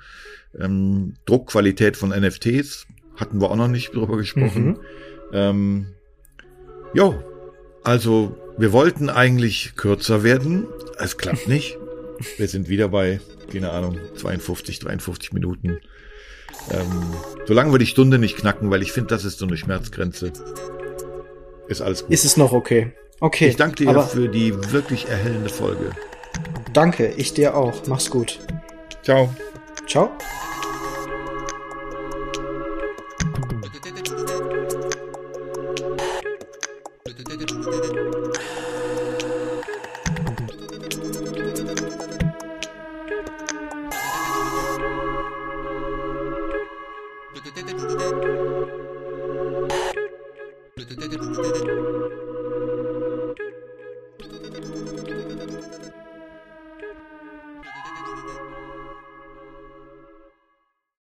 Ähm, Druckqualität von NFTs hatten wir auch noch nicht drüber gesprochen. Mhm. Ähm, jo, also wir wollten eigentlich kürzer werden. Es klappt nicht. (laughs) Wir sind wieder bei, keine Ahnung, 52, 53 Minuten. Ähm, solange wir die Stunde nicht knacken, weil ich finde, das ist so eine Schmerzgrenze. Ist alles gut. Ist es noch okay? Okay. Ich danke dir für die wirklich erhellende Folge. Danke, ich dir auch. Mach's gut. Ciao. Ciao.